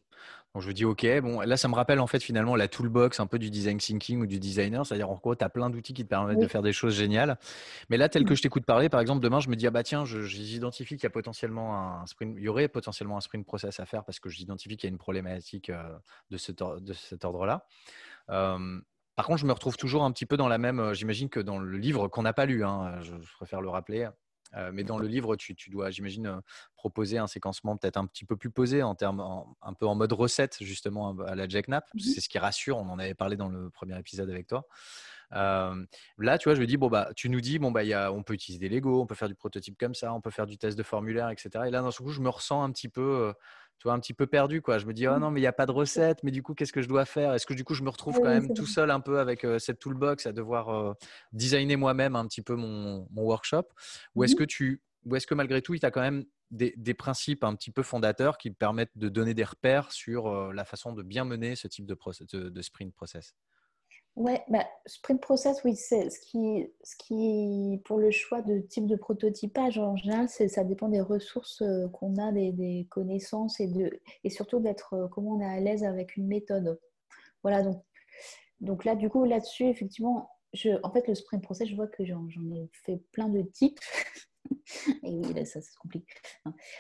Donc, je me dis, OK, bon, là, ça me rappelle en fait finalement la toolbox un peu du design thinking ou du designer. C'est-à-dire, en gros, tu as plein d'outils qui te permettent de faire des choses géniales. Mais là, tel que mmh. je t'écoute parler, par exemple, demain, je me dis, ah bah tiens, j'identifie qu'il y a potentiellement un sprint, il y aurait potentiellement un sprint process à faire parce que j'identifie qu'il y a une problématique euh, de, de cet ordre-là. par contre, je me retrouve toujours un petit peu dans la même. Euh, j'imagine que dans le livre qu'on n'a pas lu, hein, je, préfère le rappeler, euh, mais dans le livre, tu, dois, j'imagine, euh, proposer un séquencement peut-être un petit peu plus posé, en termes, un peu en mode recette, justement, à la Jack Knapp. Mmh c'est ce qui rassure. On en avait parlé dans le premier épisode avec toi. Euh, là, tu vois, je me dis, bon, bah, tu nous dis, bon, bah, y a, on peut utiliser des Lego, on peut faire du prototype comme ça, on peut faire du test de formulaire, etc. Et là, dans ce coup, je me ressens un petit peu tu vois, un petit peu perdu. Quoi. Je me dis, oh non, mais il n'y a pas de recette, mais du coup, qu'est-ce que je dois faire? Est-ce que du coup, je me retrouve quand même tout seul un peu avec cette toolbox à devoir designer moi-même un petit peu mon, workshop? Ou est-ce mmh. que tu, ou est-ce que malgré tout, il y a quand même des, principes un petit peu fondateurs qui permettent de donner des repères sur la façon de bien mener ce type de, de sprint process? Ouais, bah, sprint process, oui, c'est ce qui, ce qui, pour le choix de type de prototypage en général, ça dépend des ressources euh, qu'on a, des, connaissances et, de, et surtout d'être, euh, comment on est à l'aise avec une méthode. Voilà, donc, donc là, du coup, là-dessus, effectivement, je, en fait, le sprint process, je vois que j'en ai fait plein de types. Et oui, là, ça, se complique.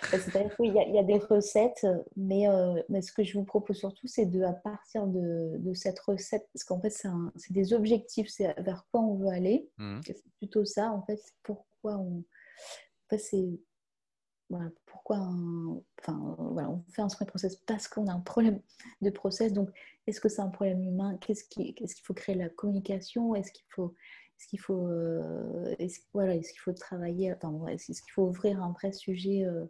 Qu'il y, a des recettes, mais, euh, mais, ce que je vous propose surtout, c'est de, à partir de, de cette recette, parce qu'en fait, c'est des objectifs, c'est vers quoi on veut aller. Mmh. C'est plutôt ça, en fait, pourquoi on. En fait, c'est. Voilà, pourquoi enfin, voilà, on fait un sprint process parce qu'on a un problème de process. Donc, est-ce que c'est un problème humain? Qu'est-ce qu'il faut créer la communication? Est-ce qu'il faut est-ce qu'il faut, euh, voilà, est-ce qu'il faut travailler, est-ce qu'il faut ouvrir un vrai sujet euh,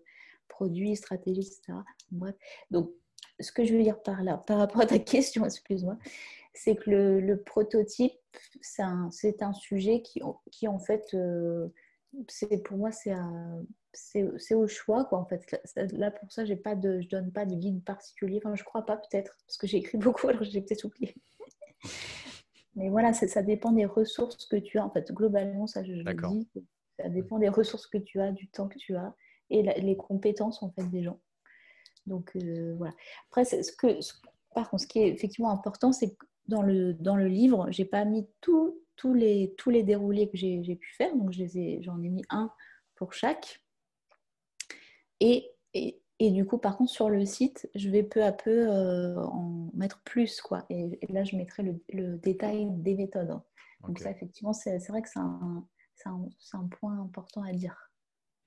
produit, stratégie, etc. Bref. Donc, ce que je veux dire par là, par rapport à ta question, excuse-moi, c'est que le, prototype, c'est un, sujet qui, en fait, euh, c'est pour moi, c'est c'est au choix quoi en fait là pour ça j'ai pas de je donne pas de guide particulier enfin je crois pas peut-être parce que j'ai écrit beaucoup alors j'ai peut-être oublié mais voilà, ça dépend des ressources que tu as. En fait, globalement, ça, je, le dis, ça dépend des ressources que tu as, du temps que tu as et les compétences en fait des gens. Donc euh, voilà. Après, ce que, par contre, ce qui est effectivement important, c'est que dans le, dans le livre, j'ai pas mis tous les, tous les déroulés que j'ai pu faire. Donc j'en ai, ai, mis un pour chaque. Et, et, et du coup, par contre, sur le site, je vais peu à peu euh, en mettre plus. Quoi. Et, là, je mettrai le, détail des méthodes. Donc ça, effectivement, c'est vrai que c'est un, un, point important à dire.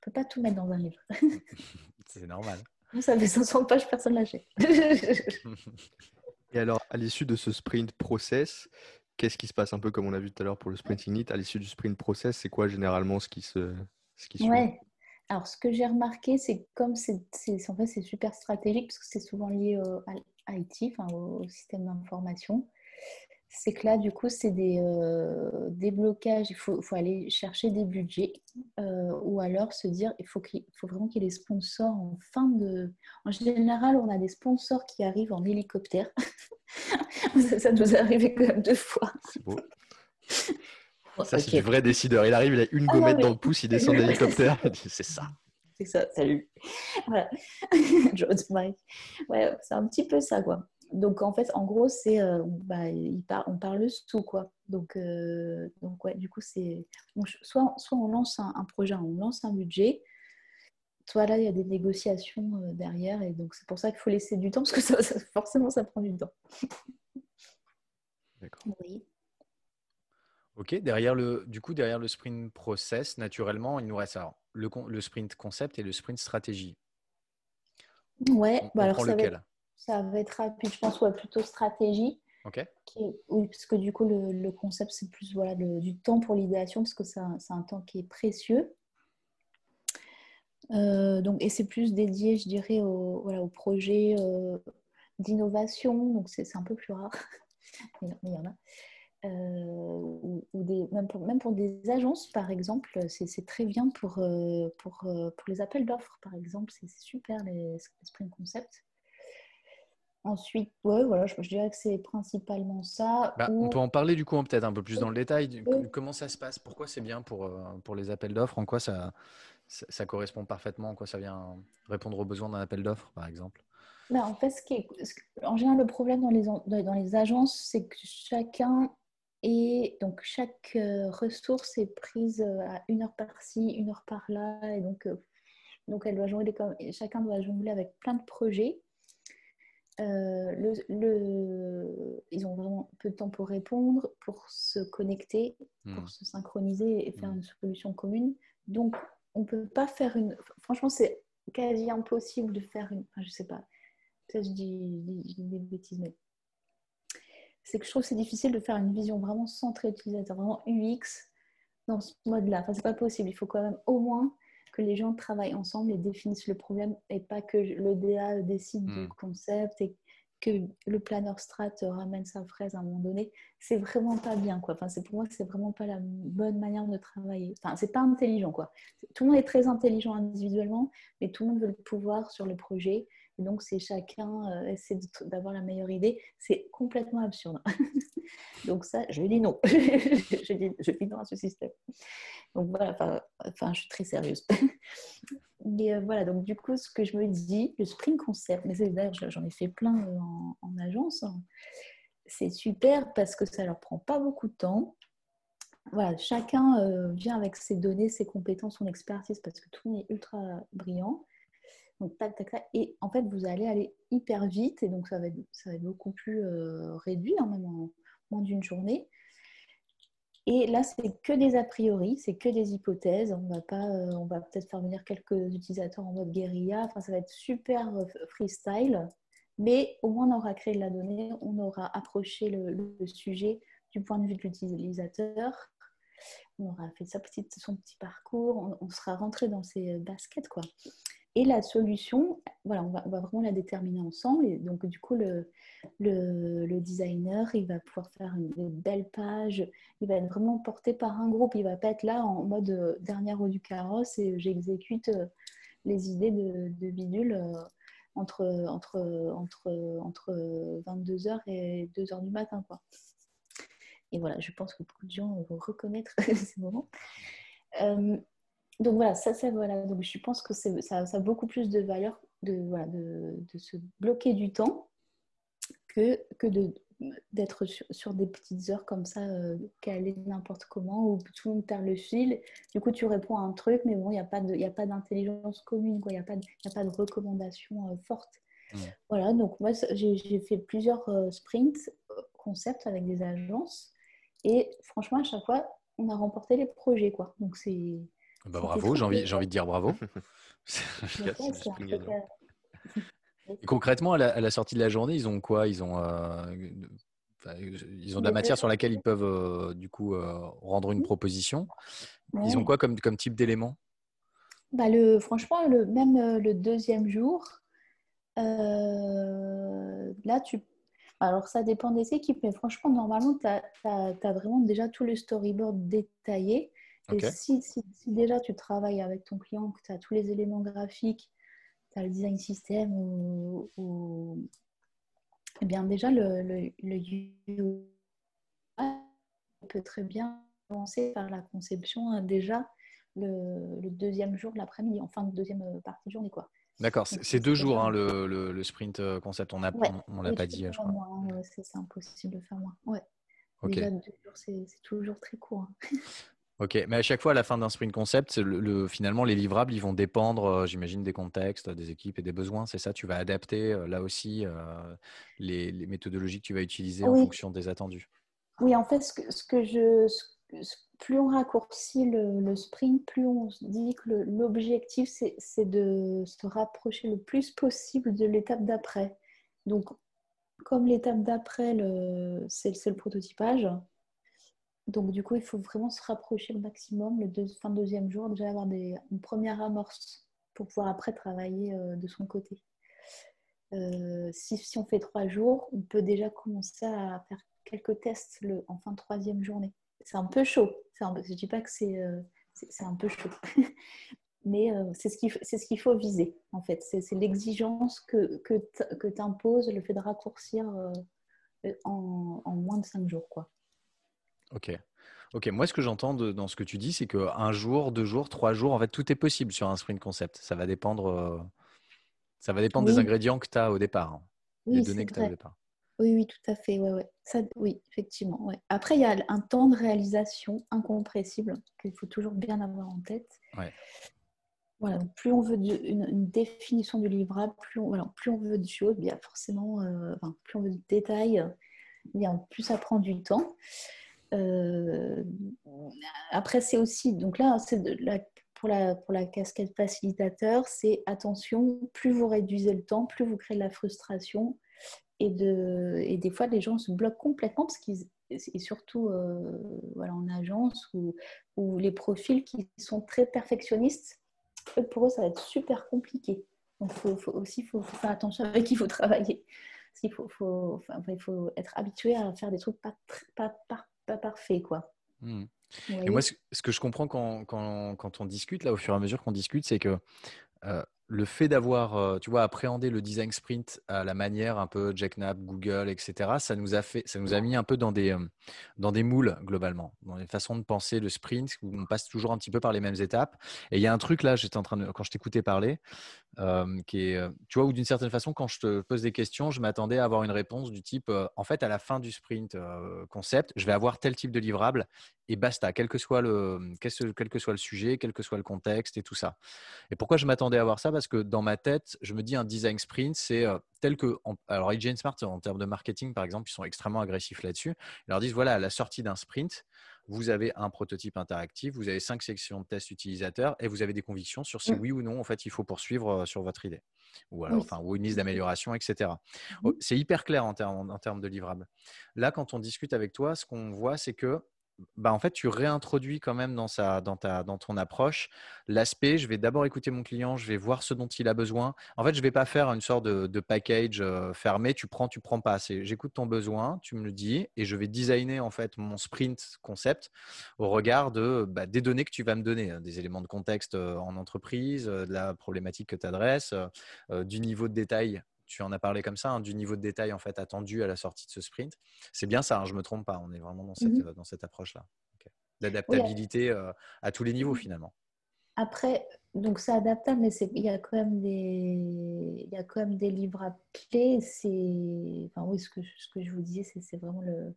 peux pas tout mettre dans un livre. C'est normal. Ça fait 500 pages, personne ne l'achète. Et alors, à l'issue de ce sprint process, qu'est-ce qui se passe un peu comme on a vu tout à l'heure pour le sprint ignite À l'issue du sprint process, c'est quoi généralement ce qui se, ce qui Ouais. Alors, ce que j'ai remarqué, c'est que comme c'est en fait, super stratégique, parce que c'est souvent lié à l'IT, enfin, au, au système d'information, c'est que là, du coup, c'est des, euh, des blocages. Il faut, faut aller chercher des budgets euh, ou alors se dire il faut, qu'il faut vraiment qu'il y ait des sponsors en fin de. En général, on a des sponsors qui arrivent en hélicoptère. ça, ça nous est arrivé quand même deux fois. C'est beau. Ça, c'est du vrai décideur. Il arrive, il a une Ah non, gommette mais- dans le pouce, il descend de l'hélicoptère. C'est ça. C'est ça, salut. Voilà. Ouais, c'est un petit peu ça, quoi. Donc, en fait, en gros, c'est. euh, bah, il par- on parle sous, quoi. Donc, euh, donc ouais, du coup, c'est. soit, soit on lance un, un projet, on lance un budget, soit là, il y a des négociations euh, derrière. Et donc, c'est pour ça qu'il faut laisser du temps, parce que ça, ça- forcément, ça prend du temps. D'accord. Oui. Ok, derrière le, du coup, derrière le sprint process, naturellement, il nous reste alors, le, le sprint concept et le sprint stratégie. Ouais, On, bah, on alors ça va, être, ça va être rapide, je pense, ouais, plutôt stratégie. Ok. qui oui, parce que du coup, le, le concept, c'est plus voilà, le- du temps pour l'idéation, parce que c'est un, temps qui est précieux. Euh, donc, et c'est plus dédié, je dirais, au, voilà, au projet euh, d'innovation. Donc, c'est un peu plus rare, mais mais il y en a. Euh, ou, ou des, même, pour, même pour des agences, par exemple, c'est très bien pour, euh, pour, euh, pour les appels d'offres, par exemple. C'est super, les, les sprint concepts. Ensuite, ouais, voilà, je, je dirais que c'est principalement ça. Bah, On peut en parler du coup hein, peut-être un peu plus dans le détail. Comment ça se passe Pourquoi c'est bien pour, pour les appels d'offres En quoi ça, ça, ça correspond parfaitement En quoi ça vient répondre aux besoins d'un appel d'offres, par exemple Bah, en fait, ce qui est, en général, le problème dans les, dans les agences, c'est que chacun est, donc chaque euh, ressource est prise euh, à une heure par-ci, une heure par-là, et donc, euh, donc elle doit jongler comme, et chacun doit jongler avec plein de projets. Euh, le, le- ils ont vraiment peu de temps pour répondre, pour se connecter, Hmm. pour se synchroniser et faire Hmm. une solution commune. Donc, on ne peut pas faire une. Franchement, c'est quasi impossible de faire une. Enfin, je sais pas. Peut-être je dis, je dis- je dis des bêtises, mais c'est que je trouve que c'est difficile de faire une vision vraiment centrée utilisateur, vraiment UX dans ce mode-là. Enfin, c'est pas possible. Il faut quand même au moins que les gens travaillent ensemble et définissent le problème et pas que le DA décide du Mm. concept et que le planeur strat ramène sa fraise à un moment donné. C'est vraiment pas bien, quoi. Enfin, c'est pour moi c'est vraiment pas la bonne manière de travailler. Enfin, c'est pas intelligent, quoi. Tout le monde est très intelligent individuellement, mais tout le monde veut le pouvoir sur le projet. Et donc, c'est chacun euh, essaie d'avoir la meilleure idée. C'est complètement absurde. donc ça, je dis non. je, dis, je dis non à ce système. Donc voilà, enfin, je suis très sérieuse. Mais euh, voilà, donc du coup, ce que je me dis, le sprint concept, mais d'ailleurs, j'en ai fait plein euh, en, en agence, hein. c'est super parce que ça leur prend pas beaucoup de temps. Voilà, chacun euh, vient avec ses données, ses compétences, son expertise, parce que tout le monde est ultra brillant. Donc, tac, tac, tac. Et en fait, vous allez aller hyper vite, et donc ça va être, ça va être beaucoup plus euh, réduit, hein, même en moins d'une journée. Et là, c'est que des a priori, c'est que des hypothèses. On va euh, va peut-être faire venir quelques utilisateurs en mode guérilla. Enfin, ça va être super euh, freestyle, mais au moins on aura créé de la donnée, on aura approché le, le sujet du point de vue de l'utilisateur. On aura fait sa petite, son petit parcours, on, on sera rentré dans ses baskets, quoi. Et la solution, voilà, on va, vraiment la déterminer ensemble. Et donc, du coup, le, le, designer, il va pouvoir faire une, belle page. Il va être vraiment porté par un groupe. Il va pas être là en mode euh, dernière roue du carrosse et j'exécute euh, les idées de, de bidule euh, entre, entre, entre, entre 22h et 2h du matin. Quoi. Et voilà, je pense que beaucoup de gens vont reconnaître ces moments. Donc voilà, ça, ça voilà. Donc je pense que ça, ça, a beaucoup plus de valeur de, voilà, de, de se bloquer du temps que, que de d'être sur, sur, des petites heures comme ça, euh, caler n'importe comment, où tout le monde perd le fil. Du coup, tu réponds à un truc, mais bon, il n'y a pas d'intelligence commune, il n'y a, pas de, y a pas de recommandation euh, forte. Mmh. Voilà, donc moi, j'ai fait plusieurs euh, sprints concepts avec des agences, et franchement, à chaque fois, on a remporté les projets, quoi. Donc c'est Bah, bravo, j'ai envie, envie de dire bravo. Et concrètement, à la, sortie de la journée, ils ont quoi? Ils ont, euh, ils ont de la matière sur laquelle ils peuvent euh, du coup euh, rendre une proposition. Ils ont quoi comme, comme type d'élément? Bah le, Franchement, le, même le deuxième jour, là, tu. Alors, ça dépend des équipes, mais franchement, normalement, tu as, as, vraiment déjà tout le storyboard détaillé. Et si, si, déjà tu travailles avec ton client, que tu as tous les éléments graphiques, tu as le design system ou, eh bien déjà le, le, le peut très bien avancer par la conception hein, déjà le, le deuxième jour de l'après-midi, en fin de deuxième euh, partie de journée. quoi. D'accord, c'est deux jours hein, le, le, sprint euh, concept, on ne on, l'a pas dit, je crois. Hein, c'est impossible de faire moins. Ouais. Déjà, deux jours, c'est toujours très court. Ok, mais à chaque fois, à la fin d'un sprint concept, le, finalement, les livrables, ils vont dépendre, euh, j'imagine, des contextes, des équipes et des besoins. C'est ça, tu vas adapter euh, là aussi euh, les, méthodologies que tu vas utiliser en fonction des attendus? Oui, en fait, ce que, ce que je, plus on raccourcit le, sprint, plus on se dit que l'objectif, c'est de se rapprocher le plus possible de l'étape d'après. Donc, comme l'étape d'après, c'est le prototypage, donc, du coup, il faut vraiment se rapprocher le maximum, le fin de deuxième jour, déjà avoir des, une première amorce pour pouvoir après travailler euh, de son côté. Euh, si, si, on fait trois jours, on peut déjà commencer à faire quelques tests le, en fin de troisième journée. C'est un peu chaud. Je ne dis pas que c'est euh, un peu chaud. Mais c'est ce qu'il ce faut viser, en fait. C'est l'exigence que, que, que t'impose le fait de raccourcir en, en, moins de cinq jours. Quoi. Ok. Ok, moi ce que j'entends dans ce que tu dis, c'est qu'un jour, deux jours, trois jours, en fait, tout est possible sur un sprint concept. Ça va dépendre, euh, ça va dépendre des ingrédients que tu as au départ, hein, oui, données que tu as au départ. Oui, oui, tout à fait. Ouais, ouais. Ça, oui, effectivement. Ouais. Après, il y a un temps de réalisation incompressible qu'il faut toujours bien avoir en tête. Ouais. Voilà, plus on veut une, définition du livrable, plus on, voilà, plus on veut de choses, bien forcément, euh, enfin, plus on veut de détails, bien plus ça prend du temps. Euh, après, c'est aussi, donc là, c'est pour, la, pour la casquette facilitateur, c'est attention, plus vous réduisez le temps, plus vous créez de la frustration. Et, de, et des fois, les gens se bloquent complètement parce qu'ils et surtout euh, voilà, en agence ou, ou, les profils qui sont très perfectionnistes, pour eux, ça va être super compliqué. Donc, faut, faut aussi, faut, faire attention avec qui il faut travailler. Faut, il faut être habitué à faire des trucs pas, pas, pas, pas parfait, quoi. Mmh. Et moi, ce que je comprends quand, quand, quand, on discute, là, au fur et à mesure qu'on discute, c'est que euh, le fait d'avoir, euh, tu vois, appréhendé le design sprint à la manière un peu Jack Knapp, Google, etc., ça nous a fait, ça nous a mis un peu dans des, euh, dans des moules globalement, dans les façons de penser le sprint où on passe toujours un petit peu par les mêmes étapes. Et il y a un truc là, j'étais en train de, quand je t'écoutais parler, euh, qui est, tu vois, où d'une certaine façon, quand je te pose des questions, je m'attendais à avoir une réponse du type, en fait, à la fin du sprint concept, je vais avoir tel type de livrable et basta, quel que soit le, quel que soit le sujet, quel que soit le contexte et tout ça. Et pourquoi je m'attendais à avoir ça? Parce que dans ma tête, je me dis un design sprint, c'est tel que. alors, IGN Smart, en termes de marketing, par exemple, ils sont extrêmement agressifs là-dessus. Ils leur disent voilà, à la sortie d'un sprint, vous avez un prototype interactif, vous avez cinq sections de tests utilisateurs et vous avez des convictions sur si mmh. oui ou non, en fait, il faut poursuivre sur votre idée. Ou alors, enfin, ou une liste d'amélioration, etc. Mmh. C'est hyper clair en termes, en termes de livrables. Là, quand on discute avec toi, ce qu'on voit, c'est que bah, en fait, tu réintroduis quand même dans, ta, dans ton approche l'aspect, je vais d'abord écouter mon client, je vais voir ce dont il a besoin. En fait, je ne vais pas faire une sorte de, package euh, fermé, tu prends, tu prends pas. J'écoute ton besoin, tu me le dis, et je vais designer en fait mon sprint concept au regard bah, des données que tu vas me donner, hein, des éléments de contexte euh, en entreprise, euh, de la problématique que tu adresses, du niveau de détail tu en as parlé comme ça, hein, du niveau de détail en fait attendu à la sortie de ce sprint. C'est bien ça, hein, je ne me trompe pas, on est vraiment dans cette, mmh dans cette approche-là. L'adaptabilité euh, à tous les niveaux mmh finalement. Après, donc c'est adaptable, mais il y a quand même des, il y a quand même des livres à clés. Enfin oui, ce que, ce que je vous disais, c'est vraiment le,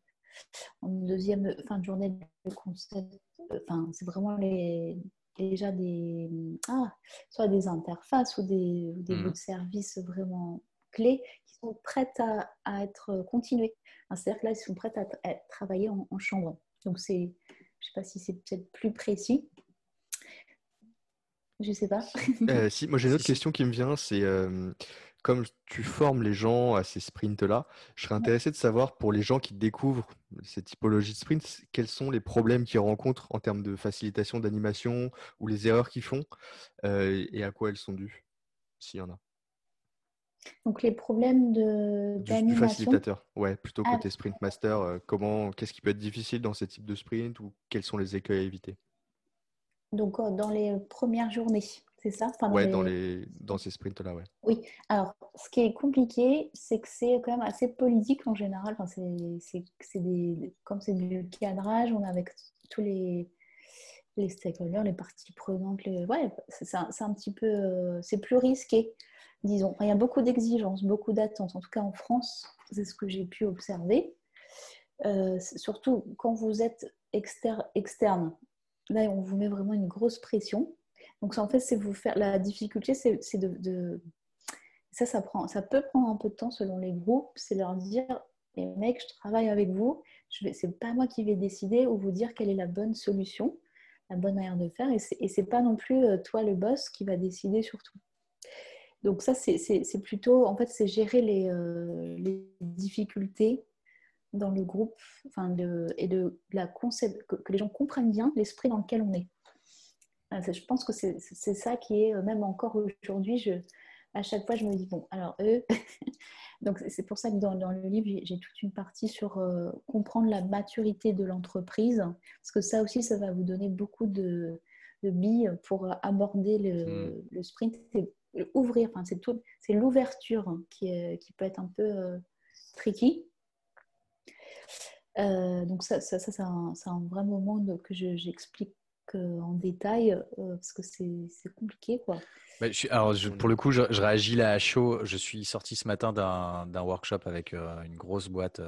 en deuxième fin de journée de concept. Enfin, c'est vraiment les, déjà des, ah, soit des interfaces ou des, des mmh. bouts de service vraiment clés qui sont prêtes à, être continuées. C'est-à-dire que là, ils sont prêtes à, travailler en, chambre. Donc, c'est, je ne sais pas si c'est peut-être plus précis. Je sais pas. Euh, si, moi j'ai une autre question qui me vient, c'est euh, comme tu formes les gens à ces sprints-là, je serais intéressé de savoir pour les gens qui découvrent cette typologie de sprint, quels sont les problèmes qu'ils rencontrent en termes de facilitation d'animation ou les erreurs qu'ils font euh, et à quoi elles sont dues, s'il y en a. Donc les problèmes de Du, du facilitateur, ouais, plutôt Ah, côté sprint master, euh, comment, qu'est-ce qui peut être difficile dans ces types de sprint ou quels sont les écueils à éviter? Donc euh, dans les premières journées, c'est ça? Enfin, dans Ouais, dans les- dans ces sprints-là, ouais. Oui, alors ce qui est compliqué, c'est que c'est quand même assez politique en général. Enfin, c'est, c'est, c'est des, comme c'est du cadrage, on est avec tous les, les stakeholders, les parties prenantes. Les... Ouais, c'est, c'est un, c'est un petit peu, euh, c'est plus risqué, disons. Il y a beaucoup d'exigences, beaucoup d'attentes. En tout cas, en France, c'est ce que j'ai pu observer. Euh, surtout quand vous êtes exter- externe, là, on vous met vraiment une grosse pression. Donc, en fait, c'est vous faire. La difficulté, c'est, de, ça, ça, prend, ça peut prendre un peu de temps selon les groupes. C'est leur dire, les mecs, je travaille avec vous. Vais, c'est pas moi qui vais décider ou vous dire quelle est la bonne solution, la bonne manière de faire. Et c'est, et c'est pas non plus euh, toi le boss qui va décider sur tout. Donc ça, c'est, plutôt, en fait, c'est gérer les, euh, les difficultés dans le groupe, enfin, de, et de la concept, que, que les gens comprennent bien l'esprit dans lequel on est. C'est- Je pense que c'est ça qui est, euh, même encore aujourd'hui, je, à chaque fois, je me dis, bon, alors eux, donc c'est- pour ça que dans, dans le livre, j'ai- toute une partie sur euh, comprendre la maturité de l'entreprise, parce que ça aussi, ça va vous donner beaucoup de, de billes pour euh, aborder le, le sprint, et ouvrir, enfin, c'est tout- c'est l'ouverture qui, est- qui peut être un peu euh, tricky. Euh, donc ça, ça, ça, c'est un, vrai moment que je- j'explique euh, en détail, euh, parce que c'est compliqué, quoi. Bah, alors, pour le coup, je, réagis là à chaud. Je suis sorti ce matin d'un d'un workshop avec euh, une grosse boîte.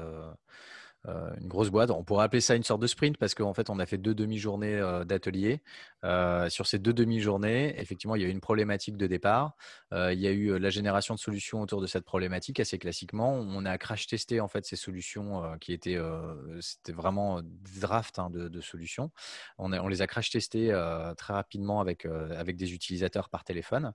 Euh, une grosse boîte. On pourrait appeler ça une sorte de sprint parce qu'en fait, on a fait deux demi-journées euh, d'atelier. Euh, sur ces deux demi-journées, effectivement, il y a eu une problématique de départ. Il y a eu la génération de solutions autour de cette problématique assez classiquement. On a crash testé en fait ces solutions qui étaient, c'était vraiment des drafts hein, de, solutions. On, les a crash testées euh, très rapidement avec, avec des utilisateurs par téléphone.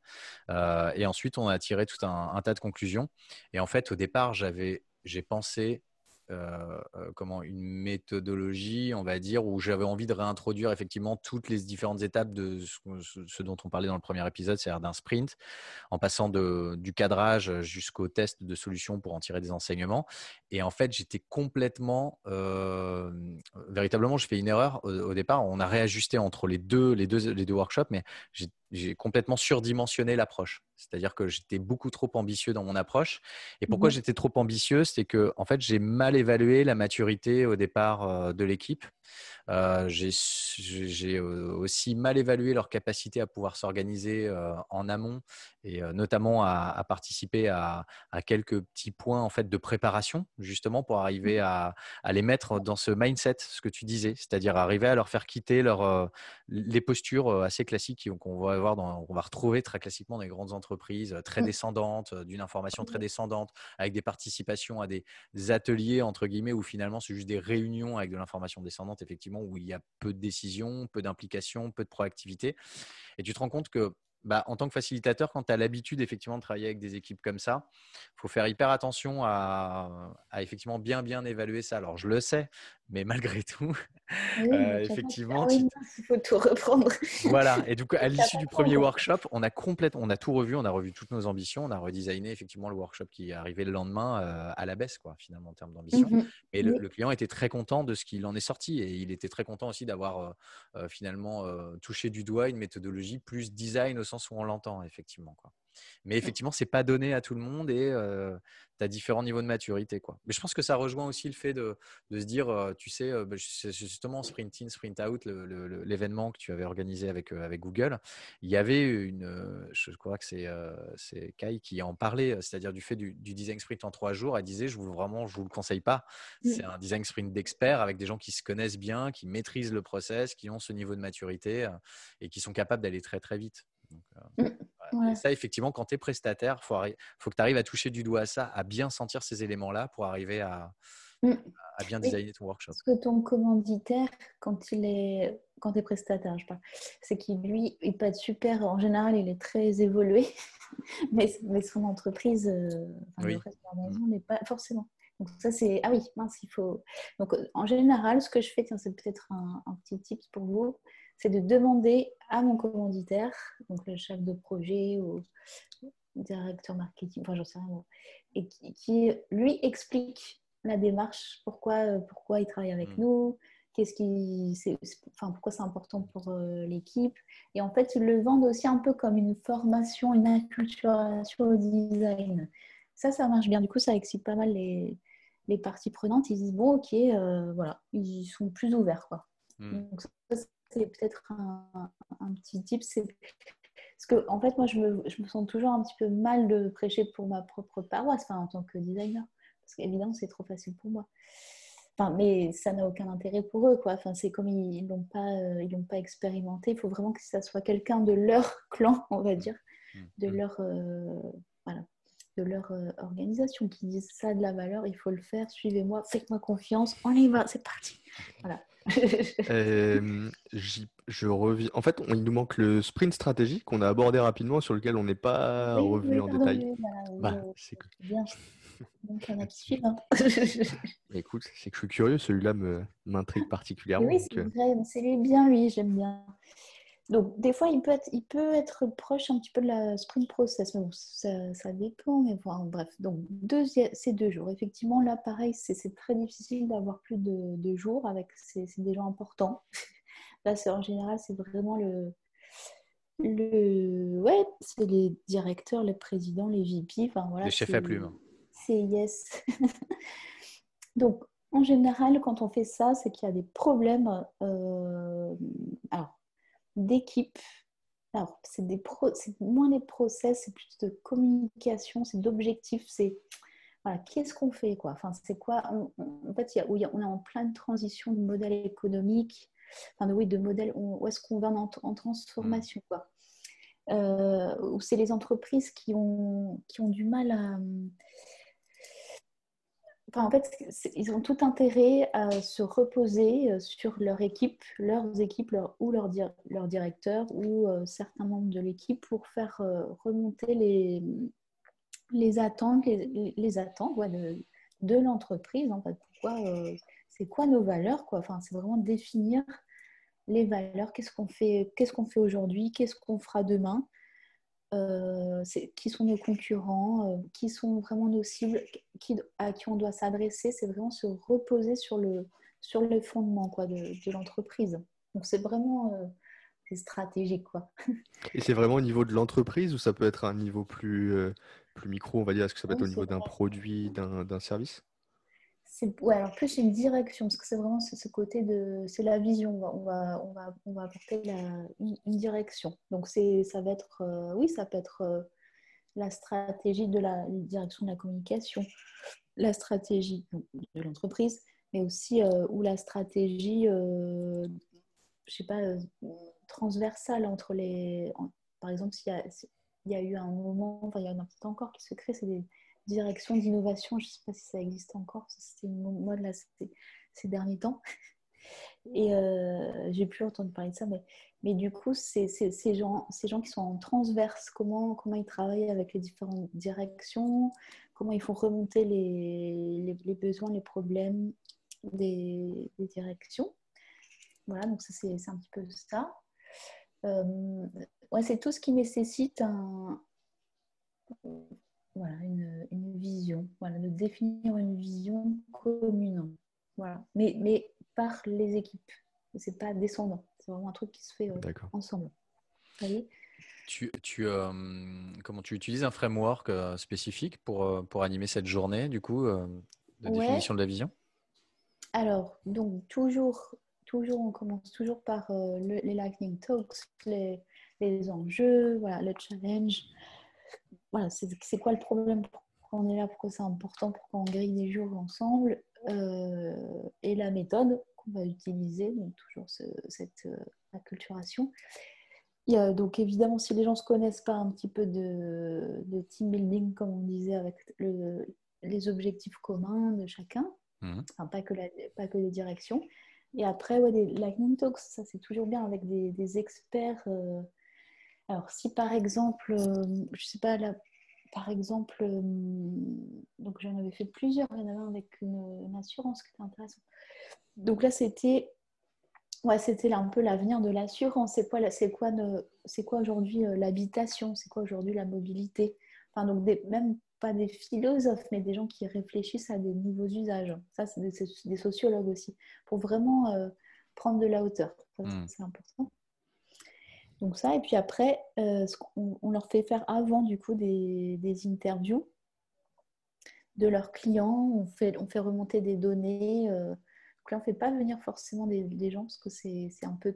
Et ensuite, on a tiré tout un, un tas de conclusions. Et en fait, au départ, j'avais, j'ai pensé euh, euh, comment une méthodologie, on va dire, où j'avais envie de réintroduire effectivement toutes les différentes étapes de ce, dont on parlait dans le premier épisode, c'est-à-dire d'un sprint, en passant de, du cadrage jusqu'au test de solutions pour en tirer des enseignements. Et en fait, j'étais complètement, euh, véritablement, je fais une erreur au, au départ. On a réajusté entre les deux, les deux, les deux workshops, mais j'ai j'ai complètement surdimensionné l'approche. C'est-à-dire que j'étais beaucoup trop ambitieux dans mon approche. Et pourquoi Mhm. j'étais trop ambitieux? C'est que, en fait, j'ai mal évalué la maturité au départ euh, de l'équipe. Euh, j'ai euh, aussi mal évalué leur capacité à pouvoir s'organiser euh, en amont et euh, notamment à, à participer à, à quelques petits points en fait de préparation justement pour arriver à, à les mettre dans ce mindset, ce que tu disais, c'est-à-dire arriver à leur faire quitter leur, les postures assez classiques qu'on va avoir dans, on va retrouver très classiquement dans les grandes entreprises très Mm. descendantes, d'une information très descendante, avec des participations à des ateliers entre guillemets où finalement c'est juste des réunions avec de l'information descendante effectivement où il y a peu de décisions, peu d'implications, peu de proactivité. Et tu te rends compte que bah, en tant que facilitateur, quand tu as l'habitude effectivement de travailler avec des équipes comme ça, il faut faire hyper attention à, à effectivement bien bien évaluer ça. Alors je le sais, mais malgré tout, Oui, Euh, effectivement, il faut tout reprendre. voilà. Et du coup, à l'issue du premier workshop, on a complètement, on a tout revu, on a revu toutes nos ambitions, on a redesigné effectivement le workshop qui est arrivé le lendemain euh, à la baisse, quoi, finalement en termes d'ambition. Mhm. Mais le, Oui. le client était très content de ce qu'il en est sorti et il était très content aussi d'avoir euh, finalement touché du doigt une méthodologie plus design au sens où on l'entend effectivement. Quoi. Mais effectivement, c'est pas donné à tout le monde et tu as différents niveaux de maturité. Quoi. Mais je pense que ça rejoint aussi le fait de, de se dire, euh, tu sais, euh, bah, c'est justement Sprint In, Sprint Out, l'événement que tu avais organisé avec, euh, avec Google, il y avait une, euh, je crois que c'est euh, c'est Kai qui en parlait, euh, c'est-à-dire du fait du, du design sprint en trois jours. Elle disait, je vous vraiment, je vous le conseille pas. C'est un design sprint d'experts avec des gens qui se connaissent bien, qui maîtrisent le process, qui ont ce niveau de maturité euh, et qui sont capables d'aller très très vite. Donc, euh, Mm. Ouais. Et ça, effectivement, quand tu es prestataire, il faut, que tu arrives à toucher du doigt à ça, à bien sentir ces éléments-là pour arriver à, mm. à bien designer ton workshop. Parce que ton commanditaire, quand il est quand tu es prestataire, je parle, c'est qu'il lui, il être super, en général, il est très évolué, mais, mais son entreprise, euh, enfin, le reste de la maison n'est pas forcément. Donc ça c'est ah oui mince il faut donc en général ce que je fais tiens c'est peut-être un, un, petit tip pour vous c'est de demander à mon commanditaire donc le chef de projet ou directeur marketing enfin j'en sais rien et qui, lui explique la démarche pourquoi pourquoi il travaille avec mmh. nous qu'est-ce qui enfin pourquoi c'est important pour euh, l'équipe et en fait ils le vendent aussi un peu comme une formation une acculturation au design ça, ça marche bien. Du coup, ça excite pas mal les, les parties prenantes, ils disent bon, ok, euh, voilà, ils sont plus ouverts. Quoi. Hmm. Donc, ça, c'est peut-être un, un, petit tip. C'est parce que, en fait, moi, je me, je me, sens toujours un petit peu mal de prêcher pour ma propre paroisse, enfin, en tant que designer. Parce qu'évidemment, c'est trop facile pour moi. Enfin, mais ça n'a aucun intérêt pour eux, quoi. Enfin, c'est comme ils ne l'ont pas, euh, ils l'ont pas expérimenté. Il faut vraiment que ça soit quelqu'un de leur clan, on va dire, hmm. de Hmm. leur, euh, voilà, de leur euh, organisation qui disent ça a de la valeur, il faut le faire, suivez-moi, faites-moi confiance, on y va, c'est parti. Voilà. Euh, je reviens. En fait, on- il nous manque le sprint stratégique qu'on a abordé rapidement, sur lequel on n'est pas Oui, revenu en pardon, détail. Bah, je- c'est que- Bien. Donc, hein. Écoute, c'est que je suis curieux, celui-là m'intrigue particulièrement. oui, donc, c'est euh, c'est lui, bien lui, j'aime bien. Donc, des fois, il peut, être, il peut être proche un petit peu de la sprint process, mais bon, ça, ça dépend. Mais bon, bref, donc, deuxi- c'est deux jours. Effectivement, là, pareil, c'est très difficile d'avoir plus de, de jours avec c'est des gens importants. Là, en général, c'est vraiment le. le ouais, c'est les directeurs, les présidents, les VP. Enfin, voilà, Les chefs à plumes. C'est yes. Donc, en général, quand on fait ça, c'est qu'il y a des problèmes euh, alors, d'équipe. Alors, c'est moins des process, c'est plus de communication, c'est d'objectifs, c'est voilà, qu'est-ce qu'on fait quoi? Enfin, c'est quoi? En fait, y a, on est en pleine transition de modèle économique, enfin, oui, de modèle. Où est-ce qu'on va en, en transformation quoi Euh, Où c'est les entreprises qui ont qui ont du mal à Enfin, en fait, ils ont tout intérêt à se reposer euh, sur leur équipe, leurs équipes, ou leur, dir- leur directeur, ou euh, certains membres de l'équipe pour faire euh, remonter les, les attentes, les, attentes de, de l'entreprise. Pourquoi, c'est quoi nos valeurs enfin, C'est vraiment définir les valeurs, qu'est-ce qu'on fait, qu'est-ce qu'on fait aujourd'hui, qu'est-ce qu'on fera demain? Euh, qui sont nos concurrents, euh, qui sont vraiment nos cibles, qui, à qui on doit s'adresser, c'est vraiment se reposer sur le, sur les fondements quoi, de, de l'entreprise. Donc c'est vraiment euh, stratégique. Quoi. Et c'est vraiment au niveau de l'entreprise ou ça peut être à un niveau plus, euh, plus micro, on va dire? Est-ce que ça peut être Oui, au niveau d'un produit, d'un service? C'est, ouais, alors plus une direction, parce que c'est vraiment ce, côté de... C'est la vision, on va, on va, on va, apporter la, une, direction. Donc c'est, ça va être... euh, oui, ça peut être euh, la stratégie de la direction de la communication, la stratégie de l'entreprise, mais aussi euh, ou la stratégie, je sais pas, transversale entre les... par exemple, s'il y a, il y a eu un moment, enfin il y en a peut-être encore qui se crée, c'est des directions d'innovation, je ne sais pas si ça existe encore, c'était une mode là, ces, derniers temps. Et euh, j'ai plus entendu parler de ça, mais, mais du coup, c'est ces gens, ces gens qui sont en transverse, comment, comment ils travaillent avec les différentes directions, comment ils font remonter les, les, besoins, les problèmes des, directions. Voilà, donc ça, c'est c'est un petit peu ça. Euh, ouais, c'est tout ce qui nécessite un, voilà, une, une vision, voilà, de définir une vision commune. Voilà. Mais, mais par les équipes. C'est pas descendant. C'est vraiment un truc qui se fait euh, D'accord. ensemble. Vous voyez? Tu, tu, euh, comment, tu utilises un framework euh, spécifique pour, euh, pour animer cette journée, du coup, euh, de Ouais. définition de la vision? Alors, donc, toujours, toujours, on commence toujours par euh, le- les Lightning Talks, les, les enjeux, voilà, le challenge. Voilà, c'est quoi le problème Pourquoi on est là Pourquoi c'est important Pourquoi on grille des jours ensemble euh, Et la méthode qu'on va utiliser, donc toujours ce- cette euh, acculturation. Y a, donc évidemment, si les gens ne se connaissent pas un petit peu de, de team building, comme on disait, avec le- les objectifs communs de chacun, Mhm. Enfin, pas que, la, pas que les directions. Et après, ouais, des lightning talks, ça c'est toujours bien avec des, des experts. euh, Alors, si par exemple, euh, je sais pas, là, par exemple, euh, donc j'en avais fait plusieurs, il y en avait un avec une, une assurance qui était intéressant. Donc là, c'était ouais, c'était un peu l'avenir de l'assurance. C'est quoi, c'est quoi, c'est quoi aujourd'hui euh, l'habitation? C'est quoi aujourd'hui la mobilité? Enfin, donc des- même pas des philosophes, mais des gens qui réfléchissent à des nouveaux usages. Ça, c'est des, sociologues aussi, pour vraiment euh, prendre de la hauteur. Ça, Mm. C'est important. Donc ça, et puis après, euh, on leur fait faire avant du coup des, interviews de leurs clients. On fait, on fait remonter des données. euh, donc là, on ne fait pas venir forcément des, gens parce que c'est un peu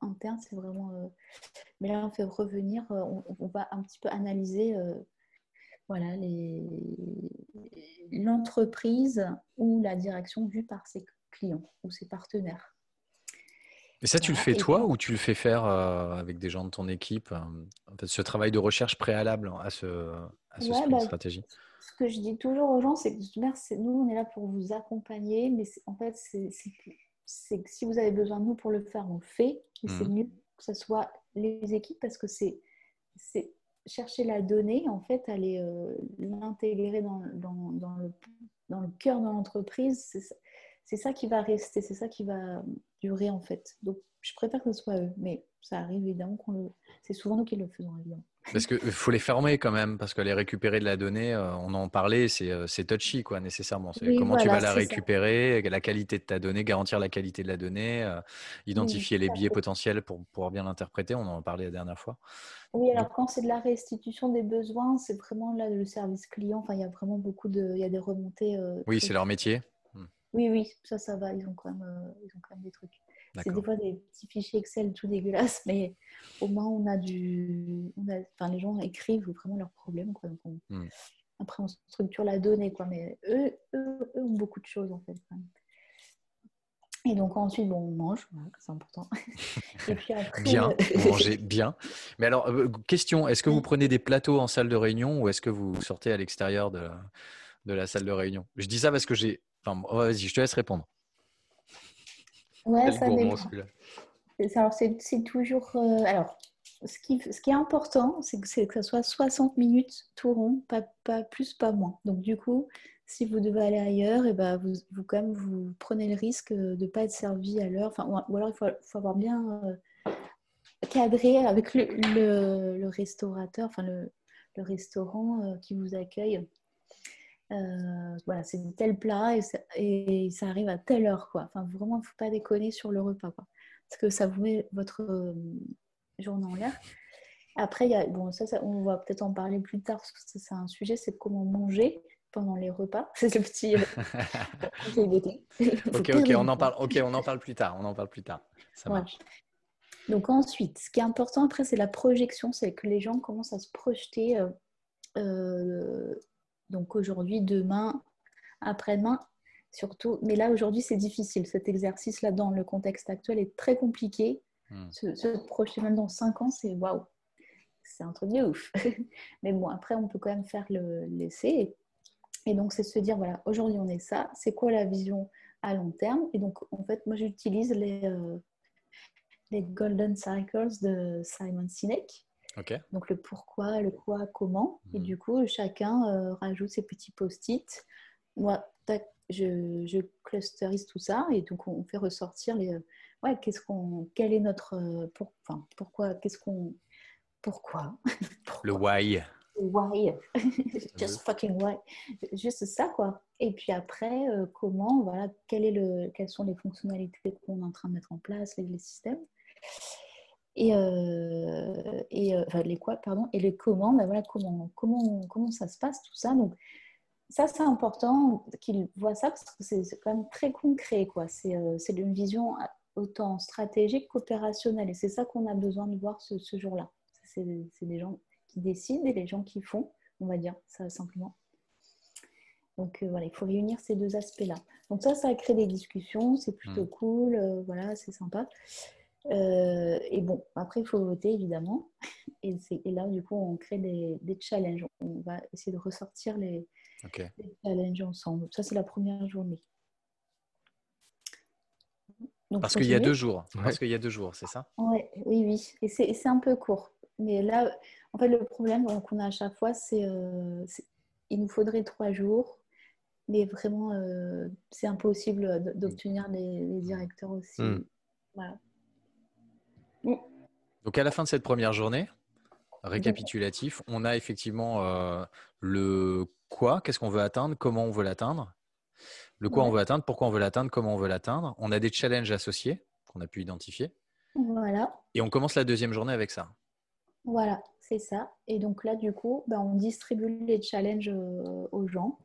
interne, c'est vraiment. euh, mais là, on fait revenir, on, on va un petit peu analyser voilà, l'entreprise ou la direction vue par ses clients ou ses partenaires. Et ça, tu le Voilà, fais toi ou tu le fais faire euh, avec des gens de ton équipe euh, en fait, Ce travail de recherche préalable à ce, à ce Ouais, sprint bah, stratégie Ce que je dis toujours aux gens, c'est que nous, on est là pour vous accompagner, mais en fait, c'est que, si vous avez besoin de nous pour le faire, on le fait. C'est Mhm. mieux que ce soit les équipes parce que c'est c'est chercher la donnée, en fait, aller euh, l'intégrer dans, dans, dans le, dans le cœur de l'entreprise. C'est ça- qui va rester, c'est ça qui va durer, en fait. Donc, je préfère que ce soit eux, mais ça arrive évidemment qu'on le. C'est souvent nous qui le faisons, évidemment. Parce qu'il faut les fermer quand même, parce que les récupérer de la donnée, euh, on en parlait, c'est euh, touchy, quoi, nécessairement. C'est Oui, comment tu vas la ça. récupérer, la qualité de ta donnée, garantir la qualité de la donnée, euh, identifier les biais potentiels pour pouvoir bien l'interpréter. On en parlait la dernière fois. Oui, alors quand c'est de la restitution des besoins, c'est vraiment là le service client. Enfin, il y a vraiment beaucoup de, il y a des remontées. euh, Oui, c'est leur métier. Oui, oui, ça, ça va. Ils ont quand même, euh, ils ont quand même des trucs. C'est des fois des petits fichiers Excel tout dégueulasses, mais au moins on a du, on a- enfin, les gens écrivent vraiment leurs problèmes, quoi. Donc, on- Hmm. Après, on structure la donnée, quoi. Mais eux, eux, eux ont beaucoup de choses en fait. Et donc ensuite, bon, on mange, voilà, c'est important. Et puis après, Bien, euh, vous mangez bien. Mais alors, euh, question, est-ce que vous prenez des plateaux en salle de réunion ou est-ce que vous sortez à l'extérieur de, la- de la salle de réunion? Je dis ça parce que j'ai... Enfin, oh, vas-y, je te laisse répondre. ouais, ça gourmand dépend. C'est- Alors, c'est c'est toujours. euh, alors, ce qui, ce qui est important, c'est que, que ça soit 60 minutes tout rond, pas, pas plus, pas moins. Donc, du coup, si vous devez aller ailleurs, et ben vous, vous, quand même, vous prenez le risque de ne pas être servi à l'heure. Enfin, ou, ou alors, il faut, faut avoir bien euh, cadré avec le, le, le restaurateur, enfin, le, le restaurant euh, qui vous accueille. Euh, voilà, c'est tel plat et ça, et ça arrive à telle heure, quoi. Enfin, vraiment, il ne faut pas déconner sur le repas, quoi parce que ça vous met votre euh, journée en l'air. Après, il y a, bon, ça, ça, on va peut-être en parler plus tard, parce que c'est un sujet, c'est comment manger pendant les repas. C'est le petit euh, Ok, ok, on en parle. Ok, on en parle plus tard. On en parle plus tard. Ça Ouais. marche. Donc ensuite, ce qui est important après, c'est la projection, c'est que les gens commencent à se projeter. euh, euh, donc aujourd'hui, demain, après-demain, surtout. Mais là, aujourd'hui, c'est difficile. Cet exercice-là, dans le contexte actuel, est très compliqué. Hmm. Se, se projeter même dans 5 ans, c'est waouh. C'est un truc de ouf. Mais bon, après, on peut quand même faire le l'essai. Et donc, c'est se dire, voilà, aujourd'hui, on est ça. C'est quoi la vision à long terme? Et donc, en fait, moi, j'utilise les, euh, les Golden Cycles de Simon Sinek. Ok. Donc, le pourquoi, le quoi, comment. Et Mhm. du coup, chacun euh, rajoute ses petits post-it. Moi, tac, je, je clusterise tout ça. Et donc, on fait ressortir les. euh, Ouais, qu'est-ce qu'on. Quel est notre. euh, pour, enfin, pourquoi Qu'est-ce qu'on. Pourquoi Le why. Why Just fucking why Juste ça, quoi. Et puis après, comment, voilà, quel est le, quelles sont les fonctionnalités qu'on est en train de mettre en place, les, les systèmes. Et, euh, et euh, enfin, les quoi, pardon, et les comment, ben voilà, comment, comment, comment ça se passe, tout ça. Donc, ça, c'est important qu'ils voient ça parce que c'est quand même très concret, quoi. C'est euh, c'est une vision autant stratégique qu'opérationnelle. Et c'est ça qu'on a besoin de voir ce, ce jour-là. C'est c'est des gens qui décident et les gens qui font, on va dire ça simplement. Donc euh, voilà, il faut réunir ces deux aspects-là. Donc ça, ça crée des discussions, c'est plutôt Mm. cool, euh, voilà, c'est sympa. Euh, et bon, après, il faut voter, évidemment. Et, c'est- et là, du coup, on crée des, des challenges. On va essayer de ressortir les, challenges ensemble. Ça, c'est la première journée. Donc, Parce qu'il y a deux jours. Ouais. Parce qu'il y a deux jours, c'est ça? Ouais, oui, oui. Et c'est c'est un peu court. Mais là, en fait, le problème qu'on a à chaque fois, c'est euh, c'est- il nous faudrait trois jours. Mais vraiment, euh, c'est impossible d'obtenir les, les directeurs aussi. Mm. Voilà. Donc à la fin de cette première journée, récapitulatif, on a effectivement euh, le quoi, qu'est-ce qu'on veut atteindre, comment on veut l'atteindre, le quoi Ouais. on veut atteindre, pourquoi on veut l'atteindre, comment on veut l'atteindre. On a des challenges associés qu'on a pu identifier. Voilà. Et on commence la deuxième journée avec ça. Voilà, c'est ça. Et donc là, du coup, ben, on distribue les challenges euh, aux gens,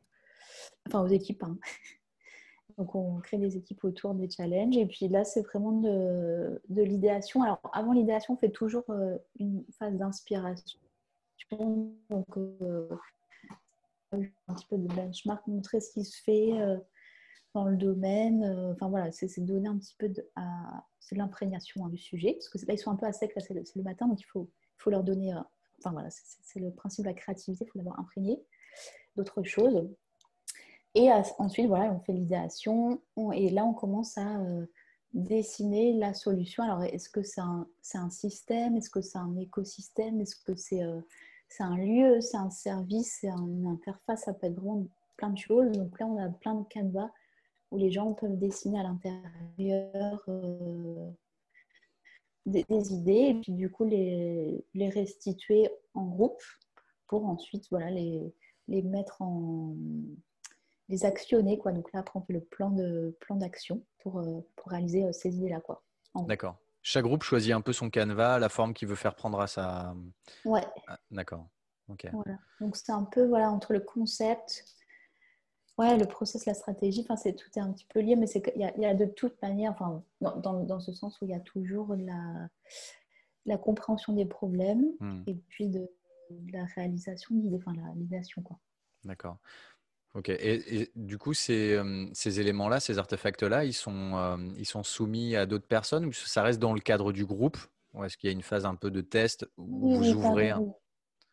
enfin aux équipes. hein. Donc on crée des équipes autour des challenges. Et puis là, c'est vraiment de, l'idéation. Alors avant l'idéation, on fait toujours euh, une phase d'inspiration. Donc euh, un petit peu de benchmark, montrer ce qui se fait euh, dans le domaine. Enfin voilà, c'est donner un petit peu de, l'imprégnation hein, du sujet. Parce que là, ils sont un peu à sec, c'est le, matin, donc il faut, leur donner. enfin voilà, c'est le principe de la créativité, il faut l'avoir imprégné d'autres choses. Et ensuite, voilà, on fait l'idéation. on- Et là, on commence à euh, dessiner la solution. Alors, est-ce que c'est un, système? Est-ce que c'est un écosystème? Est-ce que c'est euh, c'est un lieu? C'est un service? C'est un- une interface? Ça peut être vraiment plein de choses. Donc là, on a plein de canevas où les gens peuvent dessiner à l'intérieur euh, des, des idées et puis du coup les, les restituer en groupe pour ensuite voilà, les, les mettre en les actionner quoi. Donc là après on fait le plan de plan d'action pour, euh, pour réaliser euh, ces idées là quoi. D'accord. Chaque groupe choisit un peu son canevas, la forme qu'il veut faire prendre à sa. Ouais, Ah, D'accord. Ok. voilà. Donc c'est un peu voilà entre le concept, ouais, le process, la stratégie. Enfin c'est tout est un petit peu lié, mais c'est y, il y a de toute manière, enfin dans, dans, dans ce sens où il y a toujours la la compréhension des problèmes Hmm, et puis de, de la réalisation d'idées, enfin la l'idéation quoi. D'accord. Ok. Et, et du coup, ces, ces éléments-là, ces artefacts-là, ils sont, euh, ils sont soumis à d'autres personnes ou ça reste dans le cadre du groupe? Ou est-ce qu'il y a une phase un peu de test où Oui, vous ouvrez un-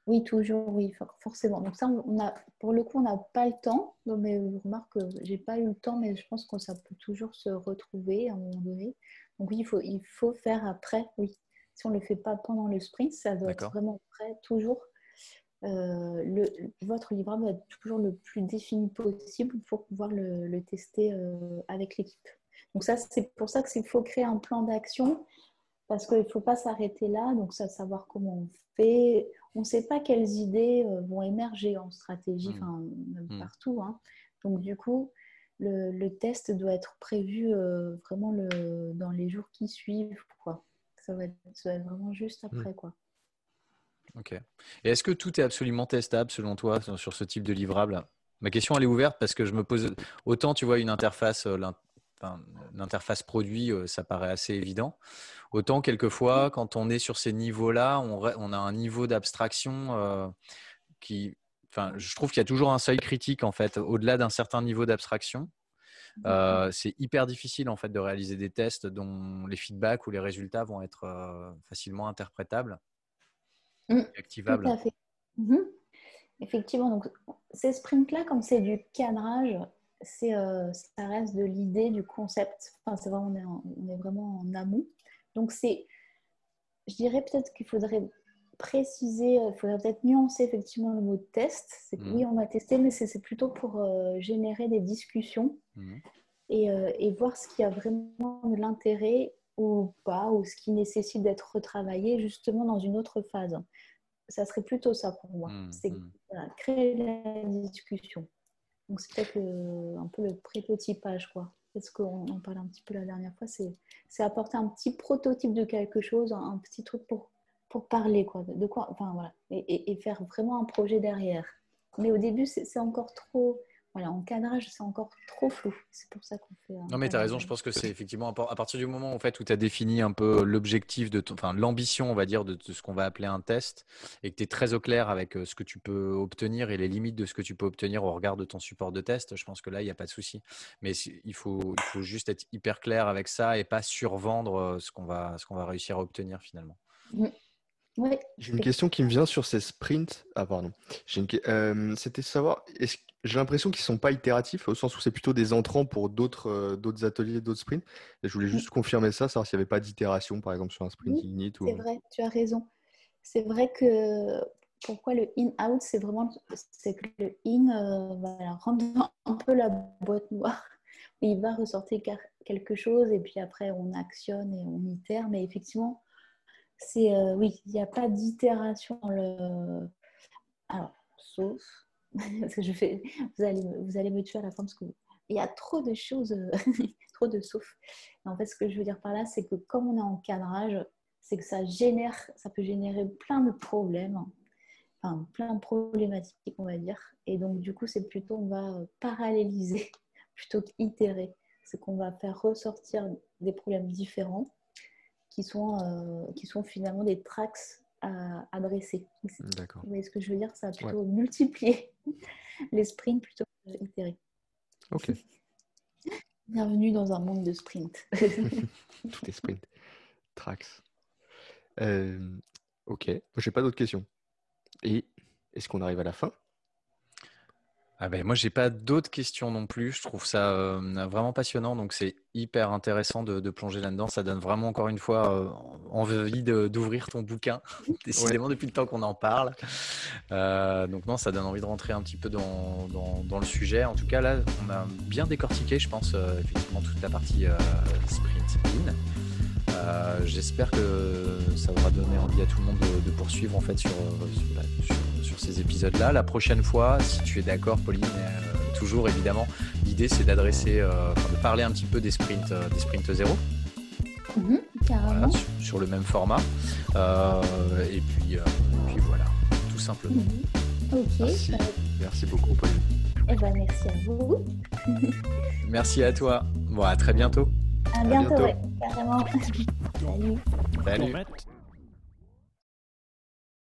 oui. Toujours, oui, for- forcément. Donc ça, on a, pour le coup, on n'a pas le temps. Non, mais vous remarquez que j'ai pas eu le temps, mais je pense que ça peut toujours se retrouver à un moment donné. Donc oui, il faut, il faut faire après, oui. Si on ne le fait pas pendant le sprint, ça doit être vraiment prêt toujours. Euh, le, votre livrable doit être toujours le plus défini possible pour pouvoir le, le tester euh, avec l'équipe. Donc ça, c'est pour ça qu'il faut créer un plan d'action parce qu'il ne faut pas s'arrêter là, donc ça, savoir comment on fait. On ne sait pas quelles idées euh, vont émerger en stratégie, Mm. enfin, même Mm. partout. hein. Donc du coup, le, le test doit être prévu euh, vraiment le, dans les jours qui suivent. Quoi. Ça, va être, ça va être vraiment juste après. Quoi. Ok. Et est-ce que tout est absolument testable selon toi sur ce type de livrable? Ma question elle est ouverte parce que je me pose autant tu vois une interface, euh, l'interface produit, euh, ça paraît assez évident. Autant quelquefois quand on est sur ces niveaux-là, on, re- on a un niveau d'abstraction euh, qui, enfin, je trouve qu'il y a toujours un seuil critique en fait. Au-delà d'un certain niveau d'abstraction, euh, c'est hyper difficile en fait de réaliser des tests dont les feedbacks ou les résultats vont être euh, facilement interprétables, Mm. et activables. Tout à fait. Mhm. Effectivement, donc ces sprints-là, comme c'est du cadrage, c'est, euh, ça reste de l'idée, du concept. Enfin, c'est vraiment, on est, en- on est vraiment en amont. Donc, c'est, je dirais peut-être qu'il faudrait préciser, il faudrait peut-être nuancer effectivement le mot test. C'est que Mhm. oui, on va tester, mais c'est, c'est plutôt pour euh, générer des discussions Mhm. et, euh, et voir ce qui a vraiment de l'intérêt ou pas, ou ce qui nécessite d'être retravaillé justement dans une autre phase. Ça serait plutôt ça pour moi. Mhm. C'est voilà, créer la discussion. Donc c'est peut-être un peu le prototypage, quoi. Parce qu'on en parlait un petit peu la dernière fois, c'est apporter un petit prototype de quelque chose, un, un petit truc pour, pour parler, quoi. De quoi, enfin voilà, et, et- et faire vraiment un projet derrière. Mais au début, c'est encore trop, voilà, en cadrage, c'est encore trop flou. C'est pour ça qu'on fait. un Non, mais tu as raison. Je pense que c'est effectivement à par- à partir du moment en fait, où tu as défini un peu l'objectif, de ton- enfin l'ambition, on va dire, de, ce qu'on va appeler un test et que tu es très au clair avec euh, ce que tu peux obtenir et les limites de ce que tu peux obtenir au regard de ton support de test, je pense que là, il n'y a pas de souci. Mais il faut, il faut juste être hyper clair avec ça et pas survendre euh, ce qu'on va, ce qu'on va réussir à obtenir finalement. Oui, J'ai une question qui me vient sur ces sprints. Ah, pardon. J'ai une... euh, C'était savoir, j'ai l'impression qu'ils ne sont pas itératifs, au sens où c'est plutôt des entrants pour d'autres euh, d'autres ateliers, d'autres sprints. Et je voulais juste confirmer ça, savoir s'il n'y avait pas d'itération, par exemple, sur un sprint Oui, init. Ou... C'est vrai, tu as raison. C'est vrai que pourquoi le in-out, c'est vraiment c'est que le in euh, voilà, rentre dans un peu la boîte noire. Il va ressortir quelque chose et puis après on actionne et on itère. Mais effectivement, c'est euh, oui, il n'y a pas d'itération. Alors, sauf parce que je fais, vous allez, vous allez me tuer à la fin parce que il y a trop de choses, trop de sauf. En fait, ce que je veux dire par là, c'est que comme on est en cadrage, c'est que ça génère, ça peut générer plein de problèmes, enfin plein de problématiques, on va dire. Et donc, du coup, c'est plutôt, on va paralléliser plutôt qu'itérer. C'est qu'on va faire ressortir des problèmes différents qui sont, euh, qui sont finalement des tracks à adresser. D'accord. Vous voyez ce que je veux dire? Ça va plutôt multiplier les sprints plutôt qu'itérer. Ok. Bienvenue dans un monde de sprint. Tout est sprint. Trax. Euh, ok. J'ai pas d'autres questions. Et est-ce qu'on arrive à la fin? Ah ben, moi, j'ai pas d'autres questions non plus. Je trouve ça euh, vraiment passionnant. Donc, c'est hyper intéressant de, de plonger là-dedans. Ça donne vraiment, encore une fois, euh, envie d'ouvrir ton bouquin. Décidément, depuis le temps qu'on en parle. Euh, donc, non, ça donne envie de rentrer un petit peu dans, dans- dans le sujet. En tout cas, là, on a bien décortiqué, je pense, effectivement, toute la partie sprint in. Euh, J'espère que ça aura donné envie à tout le monde de, de poursuivre en fait sur, sur, la- sur- sur ces épisodes-là. La prochaine fois, si tu es d'accord, Pauline, euh, toujours évidemment, l'idée c'est d'adresser, euh, enfin, de parler un petit peu des sprints, euh, des sprints zéro, carrément. voilà, sur, sur le même format. Euh, et puis, euh, et puis voilà, tout simplement. Ok. Merci. Merci beaucoup, Pauline. eh ben, merci à vous. Merci à toi. Bon, à très bientôt. À, À bientôt, bientôt. ouais, carrément. Salut. Salut.